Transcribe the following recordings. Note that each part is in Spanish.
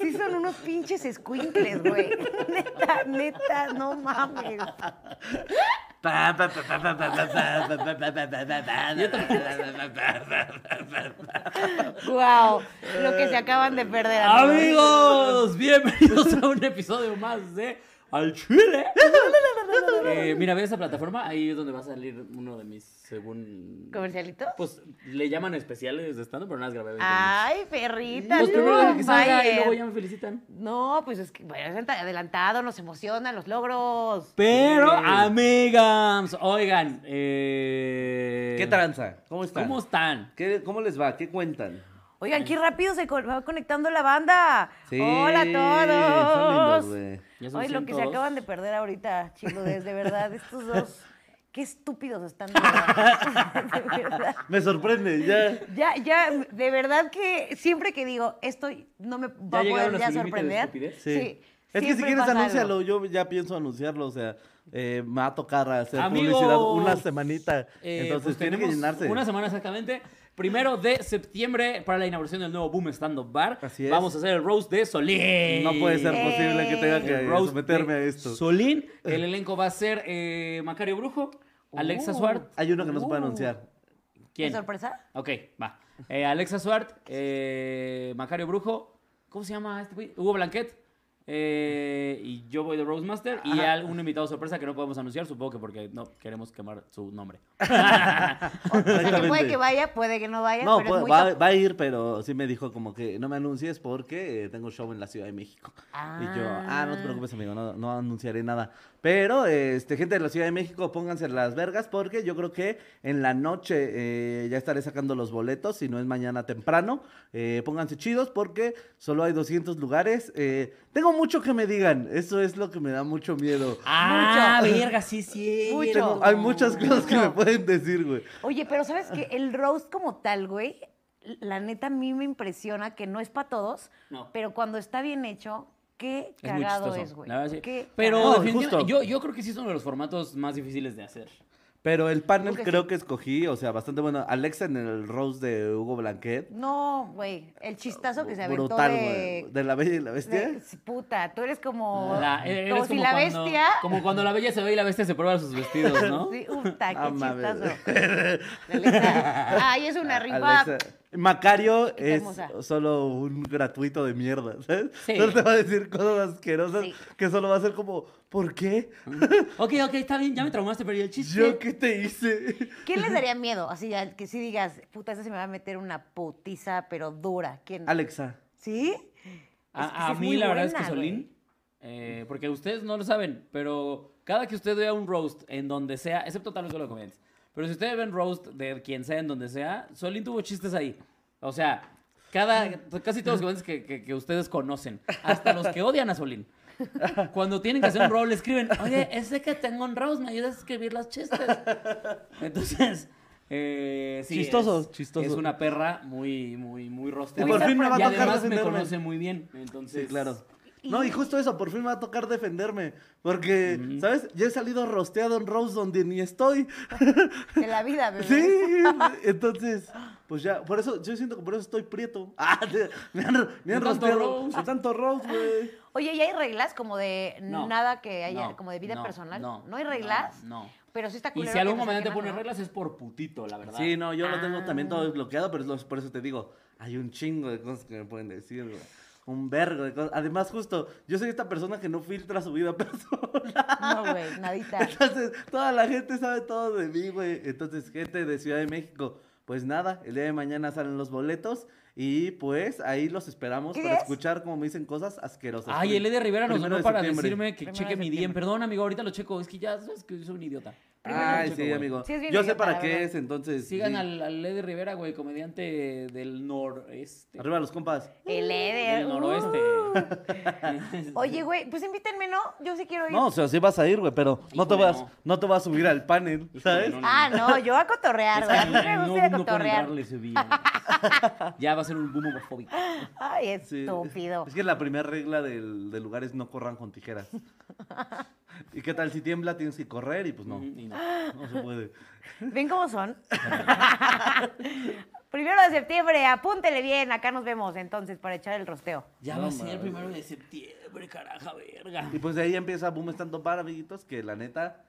Sí son unos pinches escuincles, güey. Neta, neta, no mames. Wow, lo que se acaban de perder. Amigos, bienvenidos a un episodio más de Al Chile. Eh, mira, ve esa plataforma, ahí es donde va a salir uno de mis, según... ¿Comercialito? Pues le llaman especiales de stand pero nada más grabé 20 Ay, perrita, Pues tú, primero deja que salga y luego ya me felicitan. No, pues es que, bueno, es adelantado, nos emocionan los logros. Pero, Sí. amigas, oigan, eh... ¿Qué tranza? ¿Cómo están? ¿Cómo están? ¿Qué- ¿Cómo les va? ¿Qué cuentan? Oigan, qué rápido se va conectando la banda. Sí, Hola a todos. lindos, Oye, lo que se 102. acaban de perder ahorita, chicos, de verdad, estos dos, qué estúpidos están. De verdad. De verdad. Me sorprende, ya. Ya, ya, de verdad que siempre que digo esto no me va a poder ya límite de sorprender. estupidez? Sí. es que si quieres pasa algo. anúncialo, yo ya pienso anunciarlo, o sea, eh, me va a tocar hacer Amigos, publicidad una semanita. Eh, Entonces pues tiene que llenarse. Una semana exactamente. Primero de septiembre para la inauguración del nuevo Boom Stand Up Bar. Así es. Vamos a hacer el roast de Solín. No puede ser posible que tenga que roast someterme a esto. Solín. El elenco va a ser eh, Macario Brujo, Alexa Uh. Suart. Hay uno que no se puede anunciar. ¿Quién? ¿Es sorpresa? Ok, va. Eh, Alexa Suart, eh, Macario Brujo. ¿Cómo se llama este güey? Hugo Blanquet. Eh, y yo voy de Roastmaster. Y al- un invitado sorpresa que no podemos anunciar, supongo que porque no queremos quemar su nombre. O sea, que puede que vaya, puede que no vaya, No, pero puede- es muy va, va a ir, pero sí me dijo como que no me anuncies porque eh, tengo show en la Ciudad de México. Y yo, ah, no te preocupes, amigo, no, no anunciaré nada. Pero, este, gente de la Ciudad de México, pónganse las vergas porque yo creo que en la noche eh, ya estaré sacando los boletos, si no es mañana temprano. Eh, pónganse chidos porque solo hay 200 lugares. Eh, tengo mucho que me digan, eso es lo que me da mucho miedo. ah, Mucho. verga, sí, sí. Mucho. Tengo- hay muchas cosas que me pueden decir, güey. Oye, pero ¿sabes qué? El roast como tal, güey, la neta a mí me impresiona que no es para todos, No. pero cuando está bien hecho, qué cagado es, güey. la verdad, sí. Pero No, justo. yo, yo creo que sí es uno de los formatos más difíciles de hacer. Pero el panel Creo que creo sí. que escogí, o sea, bastante bueno. Alexa en el Rose de Hugo Blanquet. No, güey, el chistazo que se aventó Brutal, de... güey. De la Bella y la Bestia. de- Puta, tú eres como... La- eres como si la cuando- bestia... Como cuando la bella se ve y la bestia se prueba sus vestidos, ¿no? Sí, puta, qué Ah, chistazo. Alexa. Ay, es una rifa. Alexa. Macario es solo un gratuito de mierda, ¿sabes? Sí. Solo te va a decir cosas asquerosas Sí. que solo va a ser como, ¿por qué? Ok, ok, está bien, ya me traumaste, pero ¿y el chiste? ¿Yo qué te hice? ¿Quién les daría miedo? Así ya, que si digas, puta, ese se me va a meter una putiza, pero dura. ¿Quién? Alexa. ¿Sí? A, Es que a sí es mí la verdad es que. Solín, eh, porque ustedes no lo saben, pero cada que usted vea un roast en donde sea, excepto tal vez los comediantes, pero si ustedes ven roast de quien sea en donde sea, Solín tuvo chistes ahí. O sea, cada, casi todos los comediantes que, que- que ustedes conocen, hasta los que odian a Solín. Cuando tienen que hacer un roast, le escriben, oye, ese que tengo un roast, ¿me ayudas a escribir los chistes? Entonces, eh, sí, Chistoso, es, chistoso. Es una perra muy, muy, muy rosteada. Y por fin me va a Y tocar además me conoce muy bien. Entonces, Sí, claro. No, y justo eso, por fin me va a tocar defenderme. Porque, ¿sabes? Ya he salido rosteado en Rose donde ni estoy. De la vida, bebé. Sí, entonces, pues ya, por eso, yo siento que por eso estoy prieto. Ah, me han, me han De tanto rosteado. De tanto roast, güey. Oye, ¿y hay reglas como de No. nada que haya, No, como de vida no, personal? no, hay reglas? No. no. Pero sí está Y si algún comediante saquen pone reglas es por putito, la verdad. Sí, no, yo lo tengo también todo Ah. desbloqueado, pero es por eso te digo, hay un chingo de cosas que me pueden decir, güey. Un vergo de cosas. Además, justo, yo soy esta persona que no filtra su vida personal. No, güey, nadita. Entonces, toda la gente sabe todo de mí, güey. Entonces, gente de Ciudad de México, pues nada, el día de mañana salen los boletos y pues ahí los esperamos ¿Qué para es? escuchar como me dicen cosas asquerosas. Ay, el Ede Rivera nos Primero habló de para septiembre. decirme que Primero cheque de mi DM. Perdón, amigo, ahorita lo checo. Es que ya sabes que soy un idiota. Ay, checo, sí, amigo. Sí, Yo sé para qué verdad. es, entonces. Sigan sí. al, al Eddie Rivera, güey, comediante del noreste. Arriba los compas. El Eder. Del noroeste. Uh. Oye, güey, pues invítenme, ¿no? Yo sí quiero ir. No, o sea, sí vas a ir, güey, pero no te, vas, no. no te vas a subir al panel, ¿sabes? no, no. Ah, no, yo a cotorrear, güey. A mí me gusta ir a no, no pueden cotorrear. darle ese día. ya va a ser un boom homofóbico. Ay, Sí. estúpido. Es que la primera regla del, del lugar es no corran con tijeras. ¿Y qué tal si tiembla? Tienes que correr y pues no, Y no. no se puede. ¿Ven cómo son? Primero de septiembre, apúntele bien, acá nos vemos entonces para echar el rosteo. Ya No va a ser el primero de septiembre, caraja, verga. Y pues de ahí empieza Boom Stand Up Bar, amiguitos, que la neta,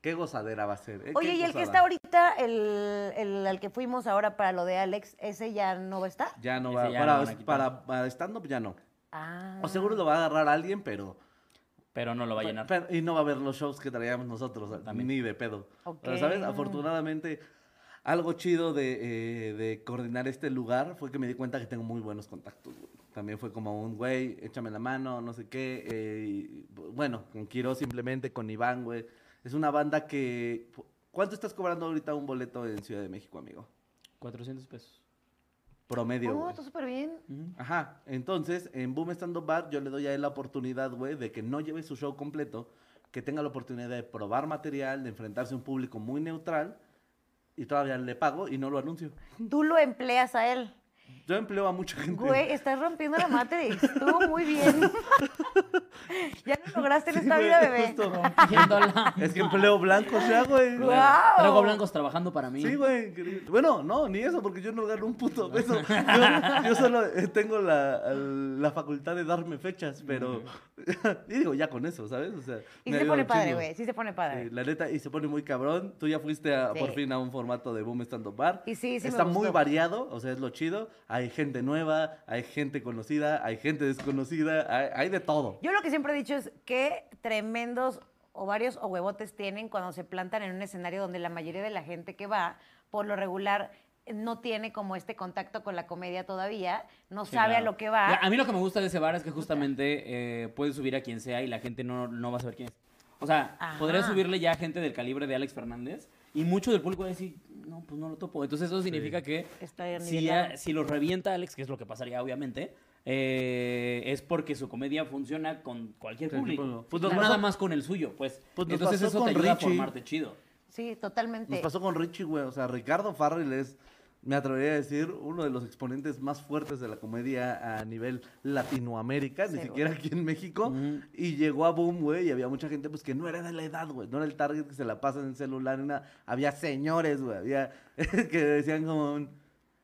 qué gozadera va a ser. ¿eh? Oye, y el que está ahorita, el, el al que fuimos ahora para lo de Alex, ¿ese ya no va a estar? Ya no Ese va, ya para, para, para stand-up ya no. Ah. O seguro lo va a agarrar alguien, pero, Pero no lo va a llenar. pero- Y no va a ver los shows que traíamos nosotros, También. ni de pedo. Pero, ¿sabes? Afortunadamente, algo chido de, eh, de coordinar este lugar fue que me di cuenta que tengo muy buenos contactos, güey. También fue como un, güey, échame la mano, no sé qué. eh, y, bueno, con Quiro simplemente, con Iván, güey. Es una banda que... ¿Cuánto estás cobrando ahorita un boleto en Ciudad de México, amigo? 400 pesos. Promedio, Oh, está súper bien. Ajá, entonces en Boom Stand Up Bar yo le doy a él la oportunidad, güey, de que no lleve su show completo, que tenga la oportunidad de probar material, de enfrentarse a un público muy neutral y todavía le pago y no lo anuncio. Tú lo empleas a él. Yo empleo a mucha gente. Güey, estás rompiendo la Matrix. Estuvo muy bien. lograste en Sí, esta güey, vida, bebé. justo. Rompiéndola. Es que empleo blancos ya, güey. Traigo blancos trabajando para mí. Sí, güey. increíble. Bueno, no, ni eso, porque yo no gano un puto peso. Yo, yo solo eh, tengo la, la facultad de darme fechas, pero... y digo, ya con eso, ¿sabes? O sea, Y se pone padre, güey. Sí se pone padre. Sí, la neta, y se pone muy cabrón. Tú ya fuiste a- Sí. por fin a un formato de Boom Stand Up Bar. Y sí, sí me Está muy gustó. variado, o sea, es lo chido. Hay gente nueva, hay gente conocida, hay gente desconocida, hay, hay de todo. Yo lo que siempre he dicho es que tremendos ovarios o huevotes tienen cuando se plantan en un escenario donde la mayoría de la gente que va, por lo regular, no tiene como este contacto con la comedia todavía, no Sí, sabe a claro. lo que va. Ya, A mí lo que me gusta de ese bar es que justamente eh, puedes subir a quien sea y la gente no, no va a saber quién es. O sea, Ajá. podría subirle ya gente del calibre de Alex Fernández y mucho del público va a decir, no, pues no lo topo. Entonces eso significa que Está si, ya- si los revienta Alex, que es lo que pasaría obviamente, eh, es porque su comedia funciona con cualquier Sí, público. pues No nos nada pasó- más con el suyo, pues. Pues Entonces eso te ayuda Richie. a formarte chido. Sí, totalmente. Nos pasó con Richie, güey. O sea, Ricardo Farrell es, me atrevería a decir, uno de los exponentes más fuertes de la comedia a nivel Latinoamérica, ni siquiera aquí en México. Y llegó a Boom, güey, y había mucha gente pues que no era de la edad, güey. No era el target que se la pasa en el celular. Había señores, güey. Había que decían como,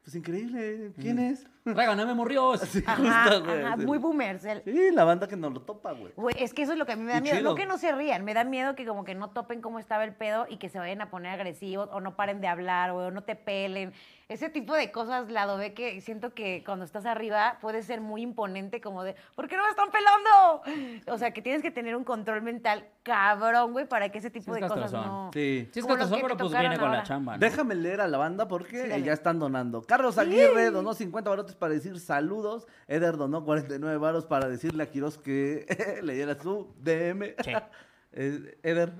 pues increíble, ¿quién es? Tráiganme morrios. Sí, Ajá, justo, güey. ajá, sí. muy boomers. el- Sí, la banda que nos lo topa, güey. Güey, es que eso es lo que a mí me da Y miedo. No que no se rían, me da miedo que como que no topen cómo estaba el pedo y que se vayan a poner agresivos o no paren de hablar güey, o no te pelen. Ese tipo de cosas, lado ve que siento que cuando estás arriba puede ser muy imponente como de, ¿por qué no me están pelando? O sea, que tienes que tener un control mental cabrón, güey, para que ese tipo Sí, es de cosas no... Sí. Si es castrozón, que pero pues viene con la chamba, ¿no? Déjame leer a la banda porque Sí, ya están donando. Carlos Aguirre donó 50 barotes para decir saludos. Eder donó 49 varos para decirle a Quiroz que le diera su DM. Sí. Eh, Eder,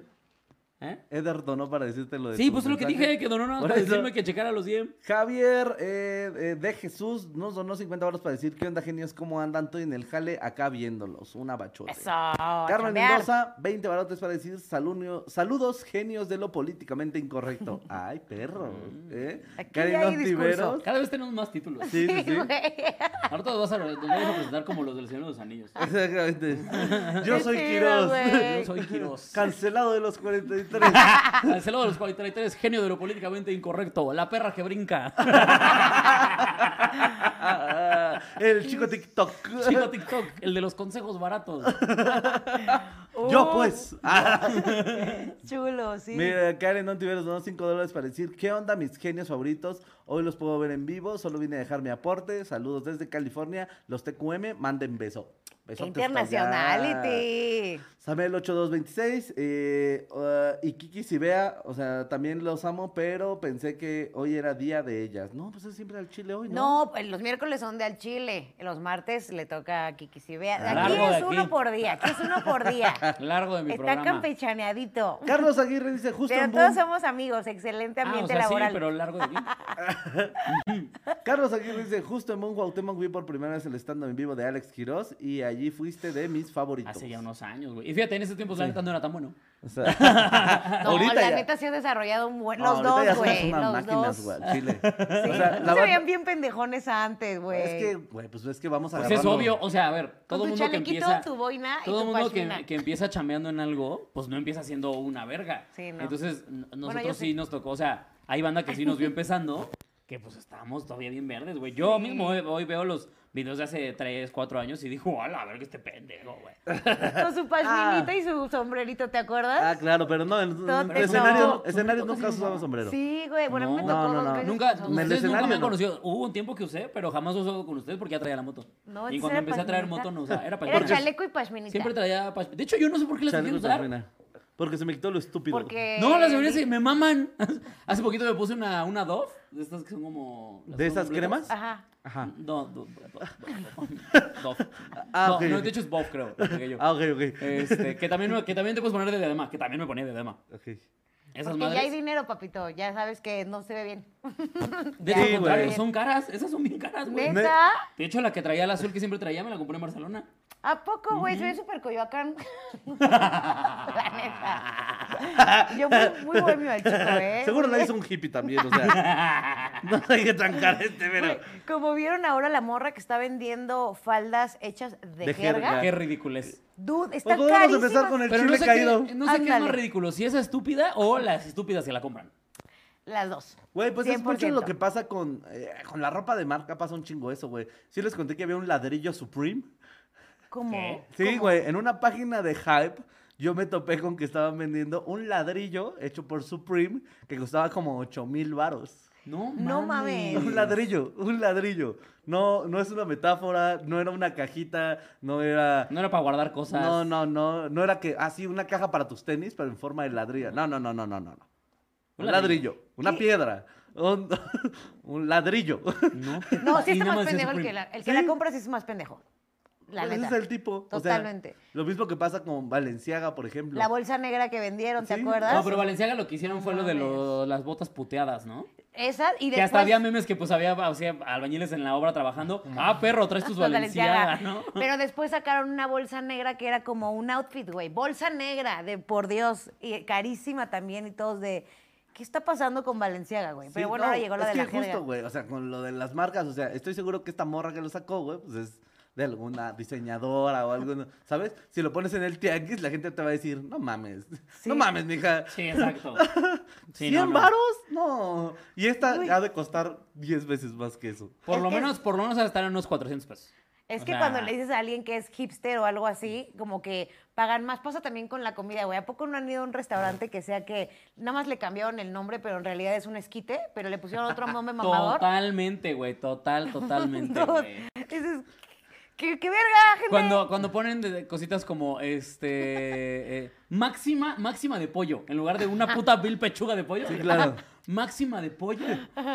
¿Eh? Eder donó para decirte lo de Sí, pues es lo que dije, que donó nada para eso. decirme que checara los 100. Javier eh, eh, de Jesús nos donó 50 varos para decir qué onda genios, cómo andan, estoy en el jale acá viéndolos. Una bachote. Eso, Carmen. Mendoza, 20 barotes para decir salunio- saludos genios de lo políticamente incorrecto. Ay, perro. ¿eh? Aquí Karen hay discurso. Ontiveros. Cada vez tenemos más títulos. Sí, sí, sí. Ahora todos vas a, nos vamos a presentar como los del Señor de los Anillos. Exactamente. Yo soy Quiroz. Yo soy Quiroz. Cancelado de los 43. Cancelado de los 43, genio de lo políticamente incorrecto. La perra que brinca. El chico TikTok. Chico TikTok, el de los consejos baratos. Yo pues. Chulo, sí. Mira, Karen Ontiveros donó 5 dólares para decir, ¿qué onda mis genios favoritos? Hoy los puedo ver en vivo, solo vine a dejar mi aporte. Saludos desde California, los TQM, manden beso. Besotes hasta Samel 8226 eh, uh, y Kiki Sibea, o sea, también los amo, pero pensé que hoy era día de ellas. No, pues es siempre al chile hoy, ¿no? No, pues, los miércoles son de al chile. Los martes le toca a Kiki Sibea. Aquí Largo de es uno aquí. por día. Aquí es uno por día. Largo de mi Está programa. campechaneadito. Carlos Aguirre dice justo Pero en todos boom. somos amigos. Excelente Ah, o ambiente sea, sí, laboral. pero largo de aquí. Carlos Aguirre dice justo en Boom Cuauhtémoc vi por primera vez el stand en vivo de Alex Quiroz y allí fuiste de mis favoritos. Hace ya unos años, güey. Y fíjate, en ese tiempo la neta no era tan bueno. O sea, No, ahorita la ya- neta sí ha desarrollado un buen. Los dos, güey. Los máquinas, dos. güey, al chile. Sí, O sea, no la se veían bien pendejones antes, güey. Es que, güey, pues es que vamos a Pues es obvio, o sea, a ver, todo tu mundo que chalequito, empieza... tu boina y Todo tu mundo que, empieza chambeando en algo, pues no empieza siendo una verga. Sí, no. Entonces, nosotros sí. nos tocó, o sea, hay banda que sí nos vio empezando, que pues estábamos todavía bien verdes, güey. Yo mismo hoy, hoy veo los videos de hace 3, 4 años y digo, a la verga este pendejo, güey. Con su pashminita y su sombrerito, ¿te acuerdas? Ah, claro, pero no, en, te- escenarios, no. escenarios nunca usamos sombrero. Sí, güey. Bueno, a mí me No, tocó no, dos no. veces Nunca, ustedes nunca escenario me han no. conocido. Hubo un tiempo que usé, pero jamás usó con ustedes porque ya traía la moto. No, y cuando empecé a traer pashminita. moto no usaba, era para Era chaleco y pashminita. Siempre traía pashmina. De hecho, yo no sé por qué las dejé usar. Porque se me quitó lo estúpido. Porque... No, las deberías me maman. Hace poquito me puse una, una Dove, de estas que son como... ¿De esas cremas? Ajá. Ajá. No, do- do- do- Dove. Ah, no, ok. no, de hecho es Bob, creo. Ah, ok, ok. Este, que, también, me- que también te puedes poner de diadema, que también me ponía de diadema. Ok. Esas Porque ya hay dinero, papito. Ya sabes que no se ve bien. de hecho, Sí, contrario, son caras. Esas son bien caras, güey. ¿Neta? De hecho, la que traía el azul que siempre traía me la compré en Barcelona. ¿A poco, güey? Se ve súper coyoacán. La neta. Yo muy, muy bohemio al chico, ¿eh? Seguro la hizo un hippie también, o sea. no hay que trancar este, pero. Como vieron ahora la morra que está vendiendo faldas hechas de, De jerga. jerga. Qué ridículo es. Dude, está Pues podemos empezar con el Pero no sé, caído. qué, no sé qué es más ridículo, si esa estúpida o las estúpidas que la compran. Las dos. Güey, pues es mucho 100%. lo que pasa con, eh, con la ropa de marca, pasa un chingo eso, güey. Sí les conté que había un ladrillo Supreme. ¿Qué? Sí, güey, en una página de Hype yo me topé con que estaban vendiendo un ladrillo hecho por Supreme que costaba como 8 mil varos. No, No mames. Un ladrillo, un ladrillo. No, no es una metáfora, no era una cajita, no era... No era para guardar cosas. No, no, no, no era que, así, una caja para tus tenis, pero en forma de ladrillo. No, no, no, no, no, no. Un Un ladrillo, una ¿Qué? piedra, un, un ladrillo. No, No, sí está más pendejo el que la, el que Sí. la compra, sí es más pendejo. La Pues ese neta. es el tipo. o sea, Totalmente. lo mismo que pasa con Valenciaga, por ejemplo. La bolsa negra que vendieron, ¿te Sí. acuerdas? No, pero Valenciaga lo que hicieron fue lo de lo- las botas puteadas, ¿no? Esa y Que después... hasta había memes que pues había o sea, albañiles en la obra trabajando. Ah, perro, traes tus Valenciaga. ¿no? Pero después sacaron una bolsa negra que era como un outfit, güey. Bolsa negra, de por Dios. Y carísima también y todos de... ¿Qué está pasando con Valenciaga, güey? Sí, Pero bueno, no, ahora llegó la es de que la jerga. justo, güey, o sea, con lo de las marcas, o sea, estoy seguro que esta morra que lo sacó, güey, pues es de alguna diseñadora o algo, ¿sabes? Si lo pones en el tianguis, la gente te va a decir, no mames, Sí. no mames, mija. Sí, exacto. Sí, ¿100 no, no. varos? No. Y esta Uy. ha de costar 10 veces más que eso. Por Es lo que es- menos, por lo menos va a estar en unos 400 pesos. Es O que sea, cuando le dices a alguien que es hipster o algo así, como que pagan más. Pasa también con la comida, güey. ¿A poco no han ido a un restaurante que sea que nada más le cambiaron el nombre, pero en realidad es un esquite, pero le pusieron otro nombre mamador? Totalmente, güey, total, totalmente, No, güey. ¿Qué, qué verga, gente? Cuando, cuando ponen de- de cositas como este eh, máxima, máxima de pollo, en lugar de una puta vil pechuga de pollo. Sí, claro. Máxima de pollo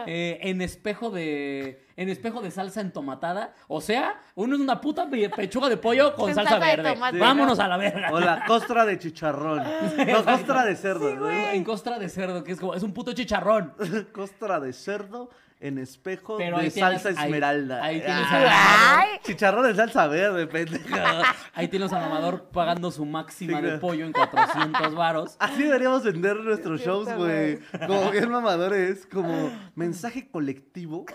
eh, en espejo de en espejo de salsa entomatada. O sea, uno es una puta pe- pechuga de pollo con salsa salsa de verde. tomate, Vámonos ¿no? a la verga. O la costra de chicharrón. No, costra de cerdo. ¿no? En costra de cerdo, que es como, es un puto chicharrón. Costra de cerdo en espejo Pero de ahí tienes- salsa ahí- esmeralda. ahí tienes Ah, Ay, Chicharrón en salsa verde, pendeja. Ahí tienes al mamador pagando su máxima Sí, de claro. pollo en 400 varos. Así deberíamos vender nuestros Es shows, cierto, güey. Como bien mamadores, como mensaje colectivo.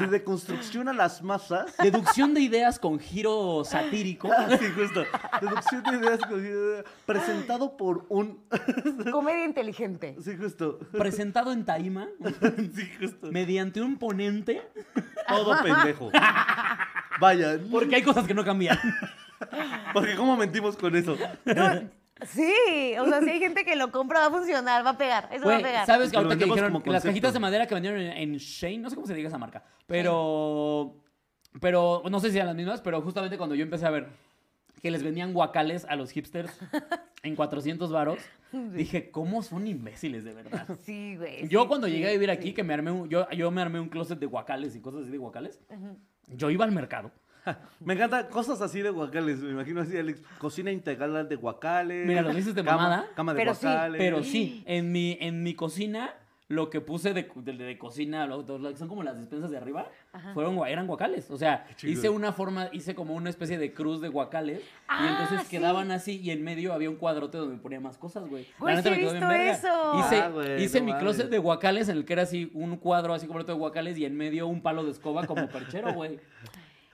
Desde construcción a las masas. Deducción de ideas con giro satírico. Sí, justo. Deducción de ideas cogidas, presentado por un. comedia inteligente. Sí, justo. presentado en tarima Sí, justo. mediante un ponente, Todo pendejo. Vaya, porque hay cosas que no cambian. porque ¿cómo mentimos con eso? Sí, o sea, si hay gente que lo compra, va a funcionar, va a pegar. Eso va a pegar. ¿sabes que Lo ahorita que dijeron las cajitas de madera que vendieron en, en Shane, no sé cómo se diga esa marca, pero pero no sé si eran las mismas, pero justamente cuando yo empecé a ver que les vendían guacales a los hipsters en 400 varos. Dije, ¿cómo son imbéciles de verdad? Sí, güey. Yo sí, cuando sí, llegué a vivir sí. aquí, que me armé un, yo, yo me armé un closet de guacales y cosas así de guacales, yo iba al mercado. Me encanta cosas así de guacales. Me imagino así, Alex. Cocina integral de guacales. Mira, lo dices de cama, mamada, Cama de pero sí, guacales. Pero sí, en mi, en mi cocina, lo que puse de, de, de cocina, lo, lo que son como las despensas de arriba, fueron, gua- eran guacales. O sea, hice una forma, hice como una especie de cruz de guacales. y Ah, entonces sí. quedaban así y en medio había un cuadrote donde ponía más cosas, güey. Güey, sí he visto eso. Hice, Ah, güey, hice no mi mames. closet de guacales en el que era así un cuadro así completo de guacales y en medio un palo de escoba como perchero, güey.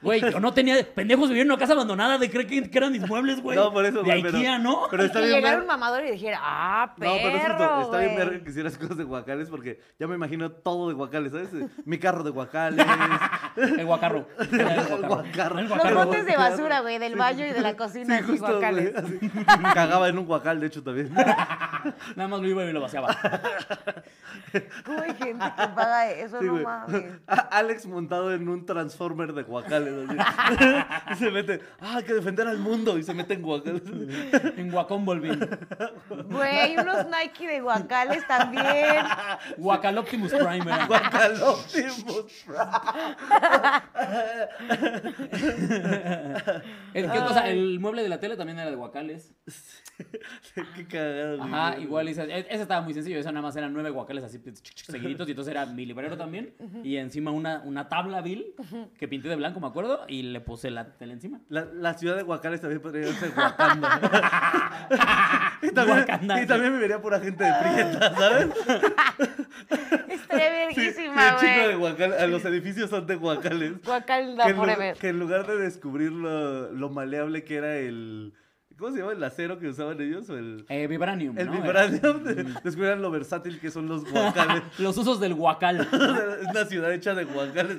Güey, yo no tenía. Pendejos vivían en una casa abandonada de creer que, que eran mis muebles, güey. No, por eso, De güey, pero- Ikea, ¿no? Pero está y bien llegara un mamador y dijera, ah, perro, No, pero es justo, está bien güey. ver que hicieras cosas de guacales porque ya me imagino todo de guacales, ¿sabes? Mi carro de guacales. El guacarro. El El guacarro. Los botes de basura, güey, del baño y de la cocina Sí, y justo, guacales. así. Cagaba en un guacal, de hecho, también. Nada más lo iba y lo vaciaba. ¿Cómo hay gente que paga eso? Sí, no mames. Alex montado en un transformer de guacales. Así. y se mete, ah, hay que defender al mundo. Y se mete en guacales. En Guacón volví. Güey, unos Nike de guacales también. Guacaloptimus Prime era. Guacaloptimus. El, ¿Qué cosa? El mueble de la tele también era de guacales. Qué cagado. güey. Ajá, igual. Ese, e- ese estaba muy sencillo. Eso nada más eran nueve guacales así seguiditos. Y entonces era mi librero también. Y encima una, una tabla vil que pinté de blanco, me acuerdo. Y le puse la tele encima. La, la ciudad de Guacales también podría ser Wakanda. y, también, y sí. también me vería pura gente de Prieta, ¿sabes? Estaría Sí, sí, verguísima, el chico de los edificios son de Guacales. Guacalda Que en, forever. que en lugar de descubrir lo, lo maleable que era el... ¿Cómo se llama? ¿El acero que usaban ellos? O el, Eh, Vibranium. el ¿no? vibranium. de- descubrieran lo versátil que son los Guacales. Los usos del guacal. es una ciudad hecha de Guacales.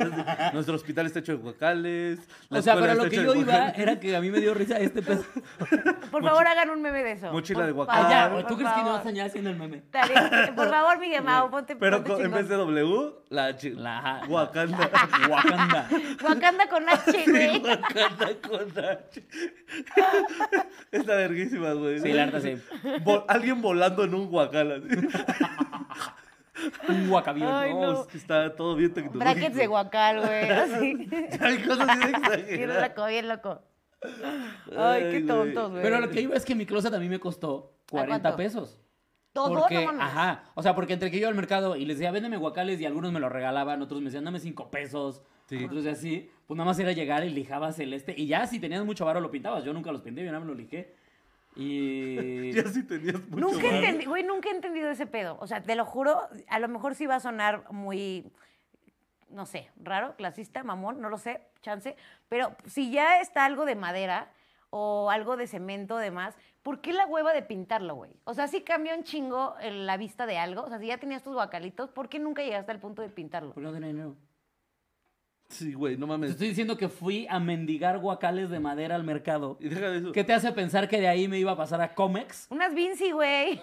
Nuestro hospital está hecho de Guacales. O sea, pero lo que yo iba era que a mí me dio risa este pedo. Por favor, hagan un meme de eso. Mochila de guacal. Ah, ya, por ¿tú crees que no vas a añadir haciendo el meme? Dale, por favor, Miguel Mau, ponte, Pero en vez de W, la H. La. Wakanda. Wakanda. Wakanda con H, güey. Wakanda con H. Está verguísima, güey. Sí, la neta sí. Alguien volando en un guacal así. Un guacavión. Ay, no, no. es que está todo bien tecnológico. Brackets de guacal, güey. Así. Hay cosas bien Bien exageradas. loco, bien loco. Ay, qué tontos, güey. Pero lo que iba es que mi closet a mí me costó 40 cuánto? pesos. Todo, Porque, no ajá, o sea, porque entre que yo iba al mercado y les decía, véndeme guacales y algunos me lo regalaban, otros me decían, dame 5 pesos, Sí. otros así, pues nada más era llegar y lijabas el este, y ya si tenías mucho varo lo pintabas, yo nunca los pinté, yo nada más lo lijé. Y... Ya sí tenías mucho Nunca varo. entendí, güey, nunca he entendido ese pedo. O sea, te lo juro, a lo mejor sí va a sonar muy, no sé, raro, clasista, mamón, no lo sé, chance. Pero si ya está algo de madera o algo de cemento, demás, ¿por qué la hueva de pintarlo, güey? O sea, sí cambia un chingo en la vista de algo. O sea, si ya tenías tus guacalitos, ¿por qué nunca llegaste al punto de pintarlo? ¿Por qué no tenía dinero? Sí, güey, no Te mames. estoy diciendo que fui a mendigar guacales de madera al mercado. Y deja de eso. ¿Qué te hace pensar que de ahí me iba a pasar a Comex? Unas Vinci, güey.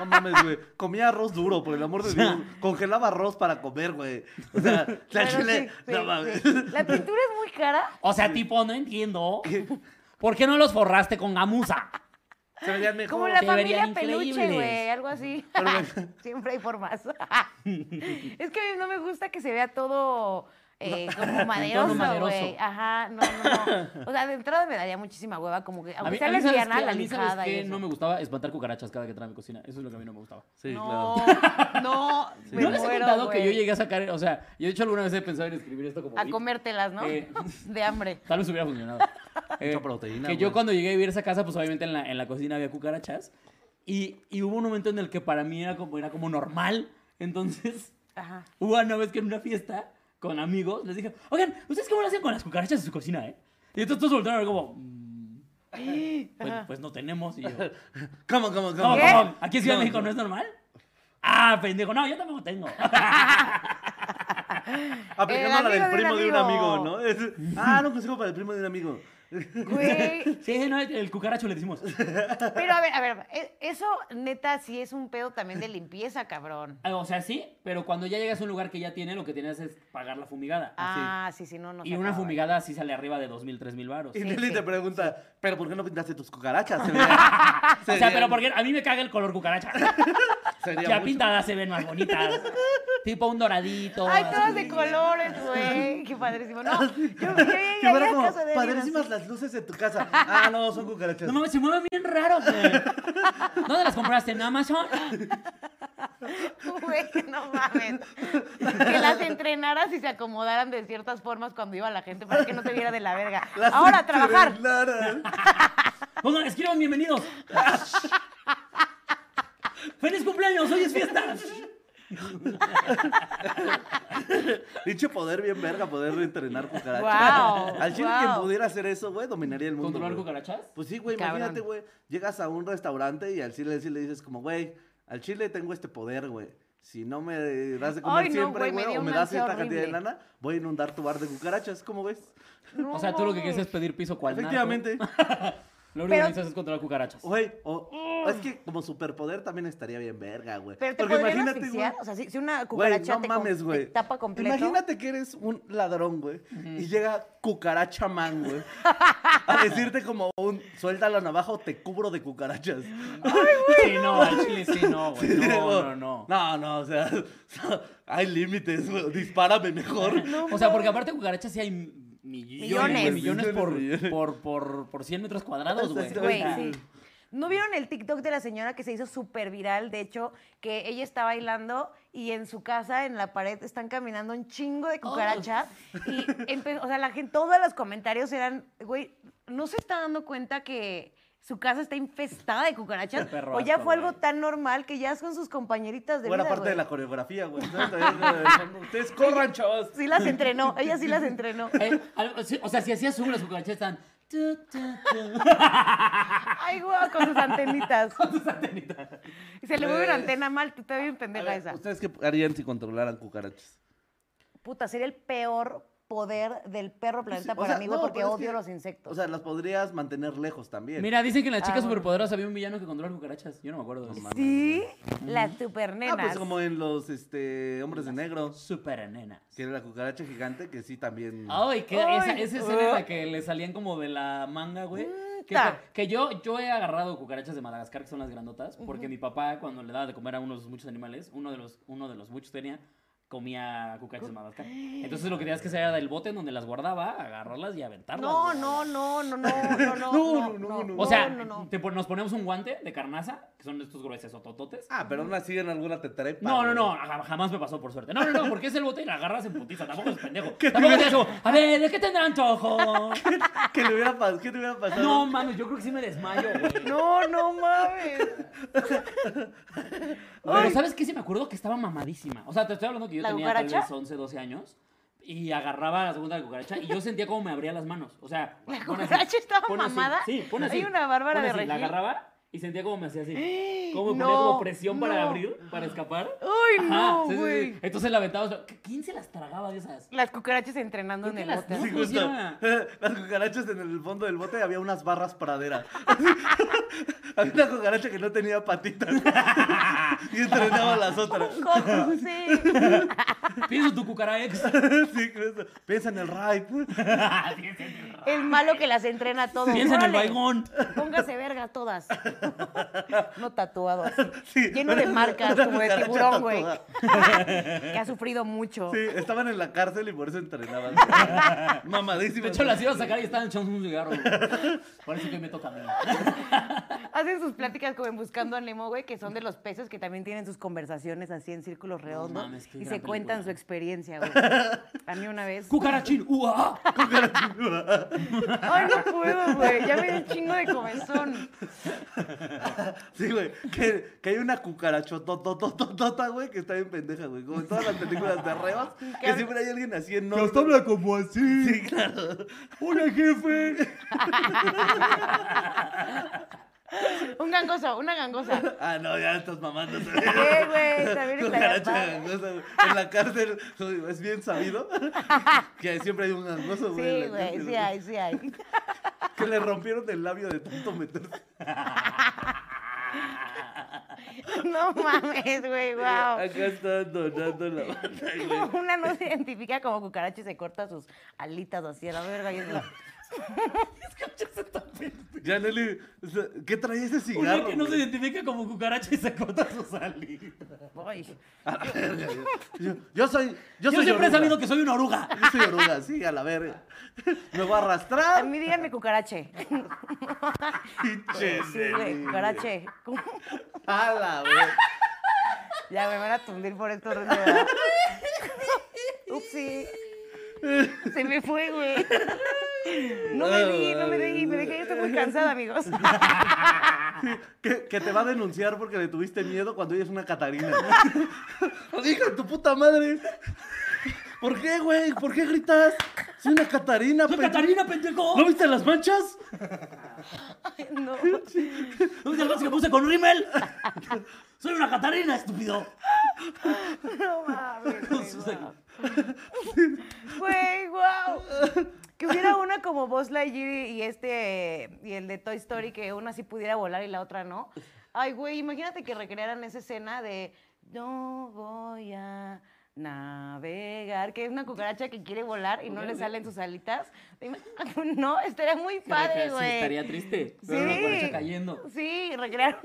No mames, güey. Comía arroz duro, por el amor de Dios. Congelaba arroz para comer, güey. O sea, la chile. sí, no sí, mames. sí. La pintura es muy cara. O sea, tipo, no entiendo. ¿Por qué no los forraste con gamuza? Se veían mejor. Como la Se familia peluche, güey, algo así. Siempre hay formas. es que a mí no me gusta que se vea todo eh, como maderoso, güey. Ajá, no, no, no. O sea, de entrada me daría muchísima hueva, como que, aunque mí, sea a mí, ¿sabes lesbiana, qué? la A mí, ¿sabes lijada y eso. No me gustaba espantar cucarachas cada que entraba a mi cocina. Eso es lo que a mí no me gustaba. Sí, no, claro. no, me ¿No les he contado que yo llegué a sacar, o sea, yo de hecho alguna vez he pensado en escribir esto como A comértelas, ¿no? Eh, De hambre. Tal vez hubiera funcionado. Eh, Mucha proteína, Que yo cuando llegué a vivir a esa casa, pues obviamente en la, en la cocina había cucarachas. Y, y hubo un momento en el que para mí era como, era como normal. Entonces, Ajá. hubo una vez que en una fiesta con amigos les dije, oigan, ¿ustedes cómo lo hacen con las cucarachas en su cocina, eh? Y entonces todos voltearon a ver como, "Mm, pues, pues no tenemos. Y yo, ¿Cómo, cómo, cómo? ¿cómo, ¿Qué? cómo? ¿Aquí en Ciudad de México no es normal? Ah, pendejo, no, yo tampoco tengo. Aplicando El la del amigo de un primo de un amigo, amigo. ¿no? Es- ah, no consigo para el primo de un amigo. Güey, Sí, no, el cucaracho le decimos. pero a ver, a ver, e- eso neta sí es un pedo también de limpieza, cabrón. Ah, O sea, sí, pero cuando ya llegas a un lugar que ya tiene, lo que tienes es pagar la fumigada. Ah, sí, sí, no, no. y se una acaba. fumigada sí sale arriba de 2.000, 3.000 baros. Y Sí, Nelly sí. te pregunta, Pero ¿por qué no pintaste tus cucarachas? O sea, pero porque a mí me caga el color cucaracha. sería Ya mucho- pintadas se ven más bonitas. Tipo un doradito. Ay, todas así. de colores, güey. Qué padrísimo. No, yo, yo a como, casa de padrísimas las luces de tu casa. Ah, no, son cucarachas. No mames, se mueven bien raro, güey. ¿Dónde las compraste? ¿En Amazon? Güey, no mames. Que las entrenaras y se acomodaran de ciertas formas cuando iba la gente para que no se viera de la verga. Las Ahora a trabajar. Pongan, escriban bienvenidos. ¡Feliz cumpleaños! ¡Hoy es fiesta! Dicho poder bien verga, poder entrenar cucarachas. Guau, Al chile guau. quien pudiera hacer eso, güey, dominaría el mundo. ¿Controlar güey. cucarachas? Pues sí, güey, Cabrón. imagínate, güey. Llegas a un restaurante y al chile sí le dices como, güey, al chile tengo este poder, güey. Si no me das de comer Ay, no, siempre, güey, me o me das cierta cantidad de lana, voy a inundar tu bar de cucarachas, ¿cómo ves? No O sea, tú lo que quieres es pedir piso cual. Efectivamente. Lo único Pero- que necesitas es controlar cucarachas. Güey, o- es que como superpoder también estaría bien verga, güey. Pero te Porque imagínate, asfixiar. güey, O sea, si, si una Güey, cucaracha no te, com- mames, te güey. tapa completo. Imagínate que eres un ladrón, güey. Y llega cucaracha man, güey. A decirte como un suelta la navaja o te cubro de cucarachas. Sí, no, al chile sí, no, güey. No, no, no. No, no, o sea, hay límites, güey. Dispárame mejor. O sea, porque aparte cucarachas sí hay millones, Millones. millones, por, Millones. por, por, por 100 metros cuadrados, güey. Güey, sí. ¿No vieron el TikTok de la señora que se hizo súper viral? De hecho, que ella está bailando y en su casa, en la pared, están caminando un chingo de cucarachas. Y, empe- o sea, la gente, todos los comentarios eran, güey, ¿no se está dando cuenta que su casa está infestada de cucarachas? Perro o ya fue algo tan normal que ya son sus compañeritas de Buena vida, parte de la coreografía, güey. Ustedes corran, chavos. Sí las entrenó, ella sí las entrenó. eh, o sea, si hacías zoom, las cucarachas están... tu, tu, tu. Ay, guau, con sus antenitas. Con sus antenitas. Y se le mueve una antena mal, tú estás bien pendeja ver, esa. ¿Ustedes qué harían si controlaran cucarachas? Puta, sería el peor poder del perro planeta O para sea, mí, güey, no, porque odio que- los insectos. O sea, las podrías mantener lejos también. Mira, dicen que en las Ah, chicas bueno. superpoderosas había un villano que controla cucarachas. Yo no me acuerdo sí, las supernenas. Ah, pues como en los este, hombres de negro. Super nena. Que era la cucaracha gigante, que sí también. Ay, que Ay, esa, esa escena en la que le salían como de la manga, güey. Que, que yo, yo he agarrado cucarachas de Madagascar, que son las grandotas, porque mi papá, cuando le daba de comer a unos muchos animales, uno de los, uno de los muchos tenía, comía cucarachas de Madagascar. Entonces lo que tenías que hacer era del bote en donde las guardaba, agarrarlas y aventarlas. No, no, no, no, no, no, no, no, no, no, O sea, no, no. te pon- nos ponemos un guante de carnaza, que son estos gruesos o tototes. Ah, pero aún así en alguna te trepa. No, no, no, ja- jamás me pasó por suerte. No, no, no, porque es el bote y la agarras en putiza. Tampoco es pendejo. Tampoco es eso. A ver, ¿de qué tendrán antojo? ¿Qué le hubiera, pas- ¿Qué te hubiera pasado? No, mames, yo creo que sí me desmayo, güey. No, no mames. Pero ¿sabes qué? Sí me acuerdo que estaba mamadísima. O sea, te estoy hablando que yo ¿La tenía tal cucaracha? vez 11, 12 años. Y agarraba la segunda cucaracha y yo sentía como me abría las manos. O sea, ¿La pone así, cucaracha estaba pone así, mamada? Sí, pone así. Hay una Bárbara de así, La agarraba y sentía como me hacía así. Como me ponía como presión para no. abrir, para escapar. Uy, no, sí, sí, sí. güey. Entonces la aventaba. ¿Quién se las tragaba de esas? Las cucarachas entrenando ¿Por en el las bote. Sí. Las cucarachas en el fondo del bote había unas barras pradera. había una cucaracha que no tenía patitas. y entrenaba a las otras. ¿Cómo? Sí. Pienso tu cucaraex. sí, justo. Piensa en el ride. El malo que las entrena a todos. Piensa en el baigón. Póngase verga todas. No tatuado así. Sí. Lleno de marcas, Una como de tiburón, güey. Que ha sufrido mucho. Sí, estaban en la cárcel y por eso entrenaban. Mamadísimas. De hecho, las iba a sacar y estaban echando un cigarro. güey. Parece que hoy me toca a mí. Hacen sus pláticas como en Buscando a Nemo, güey, que son de los peces que también tienen sus conversaciones así en círculos redondos. mames, qué y gran se cuentan su experiencia, güey. A mí una vez. ¡Cucarachín! ¡Uah! Ay, no puedo, güey. Ya me dio un chingo de comezón. Sí, güey. Que, que hay una cucarachototototota, güey, que está bien pendeja, güey. Como en todas las películas de rebas, que siempre hay alguien así en Hasta habla como así. Sí, claro. Hola, jefe. Un gangoso, una gangosa. Ah, no, ya estás mamando. Eh, güey, también gangosa, güey. En la cárcel es bien sabido que siempre hay un gangoso, güey. Sí, güey, sí hay, sí hay. Que le rompieron el labio de tanto meterse. No mames, güey, wow. Acá está donando la banda, güey. Una no se identifica como cucaracha y se corta sus alitas así a la verga y es la... Ya Nelly, o sea, ¿qué trae ese cigarro? día que no se identifica como cucaracha y se corta su salida. Ay, A la verga, yo, yo- soy. Yo, Yo, soy siempre he sabido que soy una oruga. Yo soy oruga, sí, a la verga. Me voy a a arrastrar. mí díganme cucarache. Pinche Sí, güey, cucarache. A la verga. Ya me van a tundir por esto, ¿verdad? Upsi. Se me fue, güey. No me di, no me di, me dejé, estoy muy cansada, amigos. Que, que te va a denunciar porque le tuviste miedo cuando ella es una Catarina. Hija de tu puta madre. ¿Por qué, güey? ¿Por qué gritas? Soy una Catarina, ¡Soy. Catarina, pendejo! ¿No viste las manchas? No. ¿No viste el que puse con rímel? ¡Soy una Catarina, estúpido! No mames, güey, guau. Güey, wow. Que hubiera una como Buzz Lightyear y este y el de Toy Story que una sí pudiera volar y la otra no. Ay, güey, imagínate que recrearan esa escena de no voy a navegar, que es una cucaracha que quiere volar y no le salen sus alitas. No, estaría muy padre, Sí, güey. estaría triste. Sí. Una cucaracha cayendo. Sí, recrearon.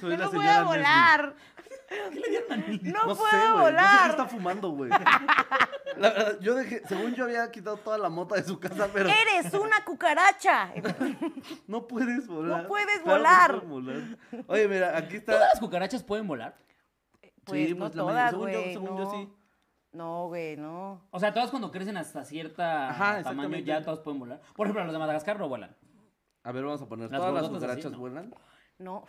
Soy Yo la no puedo señora volar. ¿Qué le dieron a Nelly? No, No, puedo sé, güey. No sé volar. qué está fumando, güey. La verdad, yo dejé, según yo había quitado toda la mota de su casa, pero Eres una cucaracha. no puedes volar. No puedes que volar. puedo volar. Oye, mira, aquí está. ¿Todas las cucarachas pueden volar? Pues Sí, no pues, la todas, mayoría- según yo- güey. según no. yo sí. No, güey, no. O sea, todas cuando crecen hasta cierta Ajá, tamaño exactamente. ya todas pueden volar. Por ejemplo, las de Madagascar no vuelan. A ver, vamos a poner. Las ¿Todas las gordotas así, cucarachas ¿no? vuelan? No.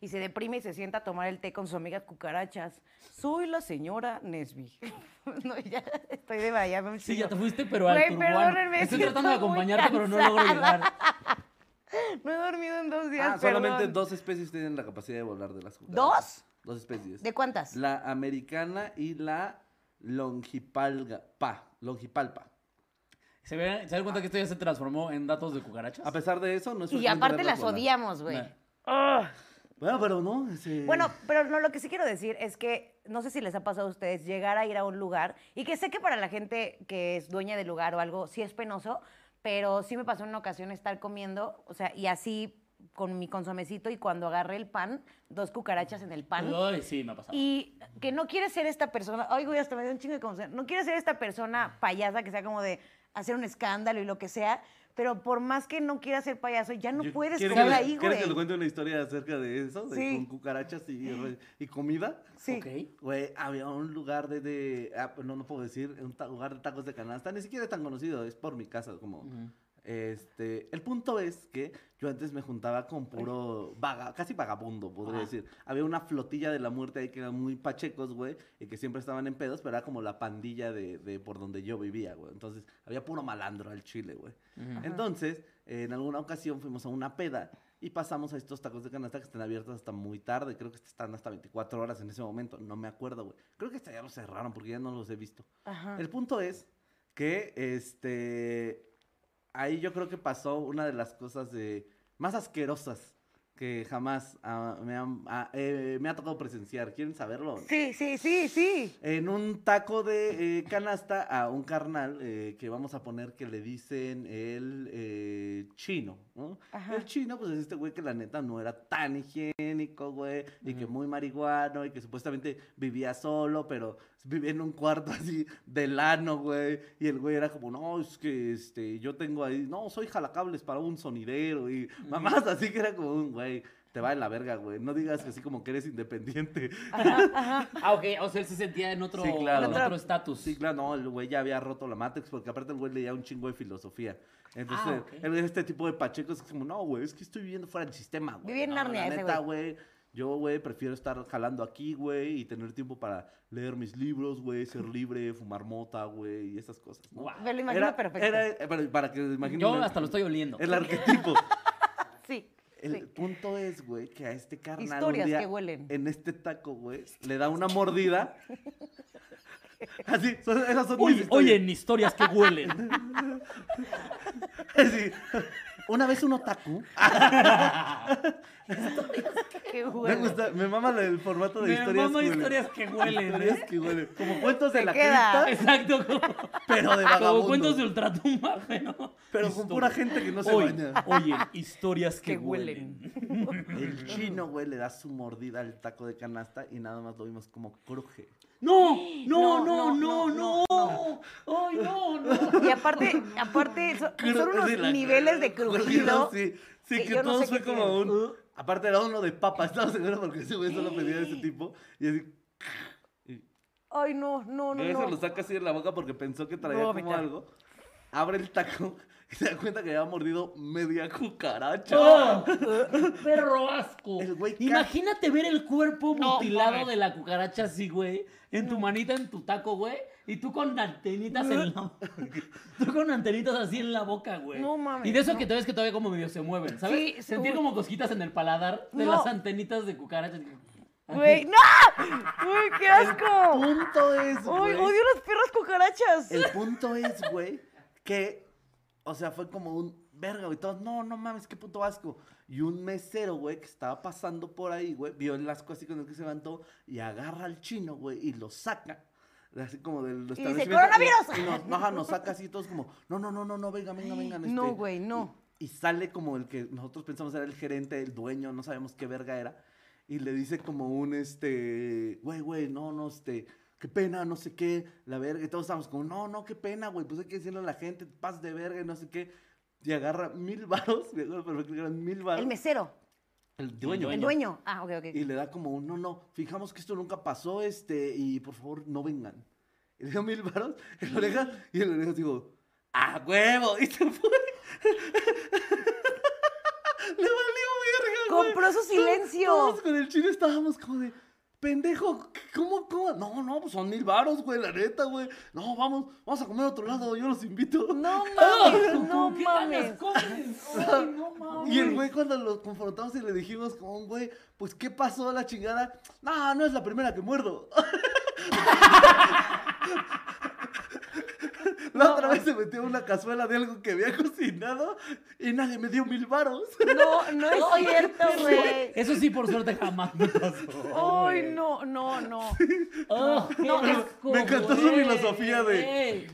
Y se deprime y se sienta a tomar el té con sus amigas cucarachas. Soy la señora Nesby. no, ya estoy de vaya, Sí, ya te fuiste, pero al Güey, perdónenme, Estoy tratando de acompañarte, pero no logro llegar. No he dormido en dos días, Ah, solamente dos especies tienen la capacidad de volar de las cucarachas. ¿Dos? Dos especies. ¿De cuántas? La americana y la longipalga, pa, longipalpa. ¿Se, ve, ¿Se dan cuenta que esto ya se transformó en datos de cucarachas? A pesar de eso, no es Y aparte las volar. odiamos, güey. No. Bueno, pero no. ese- Bueno, pero no, lo que sí quiero decir es que no sé si les ha pasado a ustedes llegar a ir a un lugar y que sé que para la gente que es dueña del lugar o algo sí es penoso, pero sí me pasó en una ocasión estar comiendo, o sea, y así con mi consomecito y cuando agarré el pan, dos cucarachas en el pan. Ay, sí, me ha pasado. Y que no quiere ser esta persona, ay, güey, hasta me dio un chingo de confusión. No quiere ser esta persona payasa que sea como de hacer un escándalo y lo que sea, pero por más que no quiera ser payaso, ya no Yo- puedes ¿quiere comer que le- ahí, ¿Quieres que güey. le cuente una historia acerca de eso? De, Sí. Con cucarachas y, comida. Sí. Ok. Güey, había un lugar de, de- ah, no, no puedo decir, un lugar de tacos de canasta, ni siquiera es tan conocido, es por mi casa, como, este, el punto es que yo antes me juntaba con puro vaga, casi vagabundo, podría decir. Había una flotilla de la muerte ahí que eran muy pachecos, güey, y que siempre estaban en pedos, pero era como la pandilla de, de por donde yo vivía, güey. Entonces, había puro malandro al chile, güey. Entonces, en alguna ocasión fuimos a una peda y pasamos a estos tacos de canasta que están abiertos hasta muy tarde. Creo que están hasta 24 horas en ese momento. No me acuerdo, güey. Creo que hasta ya los cerraron porque ya no los he visto. Ajá. El punto es que, este, ahí yo creo que pasó una de las cosas de, más asquerosas que jamás ah, me, han- ah, eh, me ha tocado presenciar. ¿Quieren saberlo? Sí, sí, sí, sí. En un taco de eh, canasta a un carnal eh, que vamos a poner que le dicen el eh, chino, ¿no? Ajá. El chino, pues es este güey que la neta no era tan higiénico, güey, y que muy marihuano, y que supuestamente vivía solo, pero vivía en un cuarto así de lano, güey, y el güey era como, no, es que este, yo tengo ahí, no, soy jalacables para un sonidero, y mamás así que era como un, güey, te va en la verga, güey, no digas que así como que eres independiente. Ah, ok. O sea, él se sentía en otro Sí, claro. estatus. Sí, claro, no, el güey ya había roto la Matrix porque aparte el güey leía un chingo de filosofía. Entonces, Ah, él- este tipo de pachecos es como, no, güey, es que estoy viviendo fuera del sistema, güey. Viví en no, la neta, güey. Yo, güey, prefiero estar jalando aquí, güey, y tener tiempo para leer mis libros, güey, ser libre, fumar mota, güey, y esas cosas, ¿no? Me lo imagino Era- perfecto. era- eh, para, para que imaginen Yo hasta lo estoy oliendo. el arquetipo. Sí. El sí. punto es, güey, que a este carnal un Historias día que huelen. en este taco, güey, le da una mordida. Así, son- esas son mis Oye, historias. oye, en historias que huelen. Sí. Una vez un otaku. Que Me gusta, me mama el formato de Me historias mama que huelen. historias que huelen, Historias ¿eh? que huelen. Como cuentos de Se la queda. cripta, Exacto, como, pero de como vagabundo. cuentos de ultratumba, pero... Pero con pura gente que no se Oye, baña. Oye, historias que, Que huelen. huelen. El chino, güey, le da su mordida al taco de canasta y nada más lo vimos como cruje. No, no, No, no, no, no, no. Ay, no, no. Y aparte, aparte, son, son unos niveles de crujido. Sí, sí, que que yo no todo sé fue qué como un... Aparte era uno de papa, estaba seguro porque ese güey solo pedía de ese tipo. Y así... Ay, no, no, no, Y eso no. lo saca así de la boca porque pensó que traía como algo. Abre el taco y se da cuenta que había mordido media cucaracha. ¡Oh! Perro asco. El güey Imagínate ver el cuerpo No, mutilado mames. de la cucaracha así, güey. En tu manita, en tu taco, güey. Y tú con antenitas en la... Tú con antenitas así en la boca, güey. No mames, Y de eso no. que te ves que todavía como medio se mueven, ¿sabes? Sí, Sentir uy. como cosquitas en el paladar de No. las antenitas de cucaracha. Güey, ¡no! ¡Uy, qué asco! punto es, ¡Ay, güey. odio las perras cucarachas! El punto es, güey, que, o sea, fue como un verga, güey. Todos, no, no mames, qué puto asco. Y un mesero, güey, que estaba pasando por ahí, güey, vio el asco así con el que se levantó y agarra al chino, güey, y lo saca. Así como del dice, establecimiento. "¡Coronavirus!" Y nos, ajá, nos saca así todos como, no, no, no, no, no, venga, venga, venga. No, güey, no. Y, y sale como el que nosotros pensamos era el gerente, el dueño, no sabemos qué verga era. Y le dice como un, este, güey, güey, no, no, este, qué pena, no sé qué, la verga. Y todos estamos como, no, no, qué pena, güey, pues hay que decirle a la gente, paz de verga y no sé qué. Y agarra mil varos, me acuerdo perfecto que eran mil varos. El mesero, El dueño. el dueño. Ah, ok, ok. Y le da como un, no, no, fijamos que esto nunca pasó, este, y por favor no vengan. Y le dio mil varos, el oreja, y el oreja digo, ¡ah, huevo! Y se fue. le valió verga, güey. Compró su silencio. Todos con el chino estábamos como de, pendejo, ¿cómo, cómo? No, no, pues son mil varos, güey, la neta, güey. No, vamos, vamos a comer a otro lado, yo los invito. No mames, no ¿Con qué ganas mames. Ay, no mames. Y el güey cuando lo confrontamos y le dijimos como güey, pues ¿qué pasó la chingada? No, no es la primera que muerdo. La otra vez se metió en una cazuela de algo que había cocinado y nadie me dio mil varos. No, no es cierto, güey. Eso sí, por suerte, jamás me pasó. Ay, no, no, no. Oh, No, asco, me encantó su filosofía de-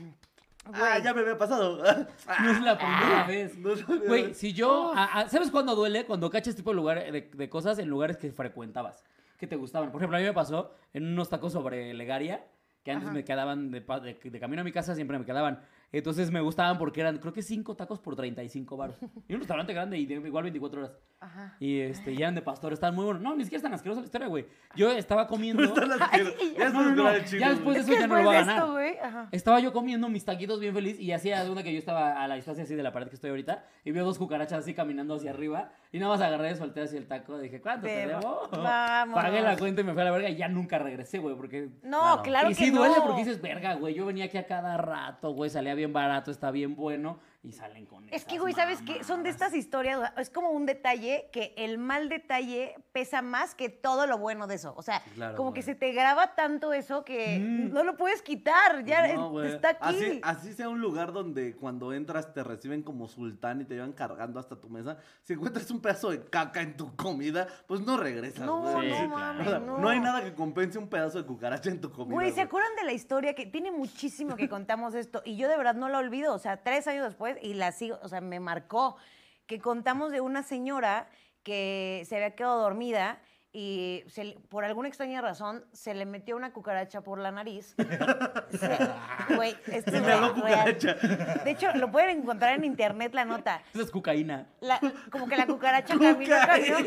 Ah, ya me había pasado. No es la primera vez. No es la primera Güey, vez. si yo. a- a- ¿Sabes cuándo duele? Cuando cachas tipo de, lugar, de, de cosas en lugares que frecuentabas, que te gustaban. Por ejemplo, a mí me pasó en unos tacos sobre Legaria, que antes Ajá. me quedaban de, de- de camino a mi casa, siempre me quedaban. Entonces me gustaban porque eran, creo que 5 tacos por 35 baros. Y un restaurante grande y de igual 24 horas. Ajá. Y este, ya eran de pastor, estaban muy buenos. No, ni siquiera están asquerosa la historia, güey. Yo estaba comiendo. Están asquerosos. Ya No, no, no, ya después de Es eso que ya no lo va a ganar. esto, güey, ajá. Estaba yo comiendo mis taquitos bien feliz y hacía una que yo estaba a la distancia así de la pared que estoy ahorita y veo dos cucarachas así caminando hacia arriba y nada más agarré y solté así el taco. Dije, ¿cuánto te debo? Vámonos. Pagué la cuenta y me fui a la verga y ya nunca regresé, güey, porque... No, claro, y que sí no. duele porque dices, verga, güey, yo venía aquí a cada rato, güey, salía bien barato, está bien bueno y salen con Es que, güey, ¿sabes qué? Son de estas historias, es como un detalle que el mal detalle pesa más que todo lo bueno de eso. O sea, Claro, como güey. que se te graba tanto eso que Mm. no lo puedes quitar, ya Pues No, está aquí. Así, así sea un lugar donde cuando entras te reciben como sultán y te llevan cargando hasta tu mesa. Si encuentras un pedazo de caca en tu comida, pues no regresas, No, güey. no Sí, mames, O sea, no. no hay nada que compense un pedazo de cucaracha en tu comida. Güey, ¿se acuerdan de la historia que tiene muchísimo que contamos esto? Y yo de verdad no la olvido, o sea, tres años después y la sigo, o sea, me marcó que contamos de una señora que se había quedado dormida y se por alguna extraña razón se le metió una cucaracha por la nariz. Se- Güey, esto es real. cucaracha. De hecho, lo pueden encontrar en internet la nota. Eso es cocaína. La- como que la cucaracha caminó, caminó,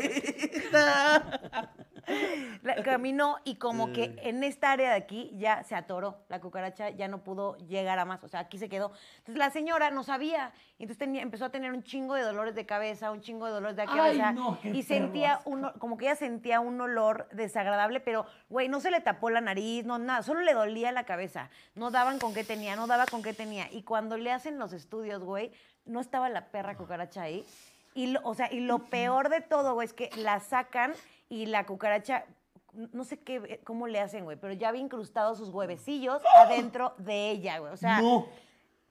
la- caminó y como que en esta área de aquí ya se atoró. La cucaracha ya no pudo llegar a más. O sea, aquí se quedó. Entonces la señora no sabía. Y entonces tenía- empezó a tener un chingo de dolores de cabeza, un chingo de dolores de Ay, cabeza. no, y sentía uno, como que ella sentía un olor desagradable, pero, güey, no se le tapó la nariz, no, nada. Solo le dolía la cabeza. No daban con qué tenía, no daba con qué tenía. Y cuando le hacen los estudios, güey, no estaba la perra cucaracha ahí. Y lo, o sea, y lo peor de todo, güey, es que la sacan y la cucaracha, no sé qué, cómo le hacen, güey, pero ya había incrustado sus huevecillos adentro de ella, güey. O sea, no.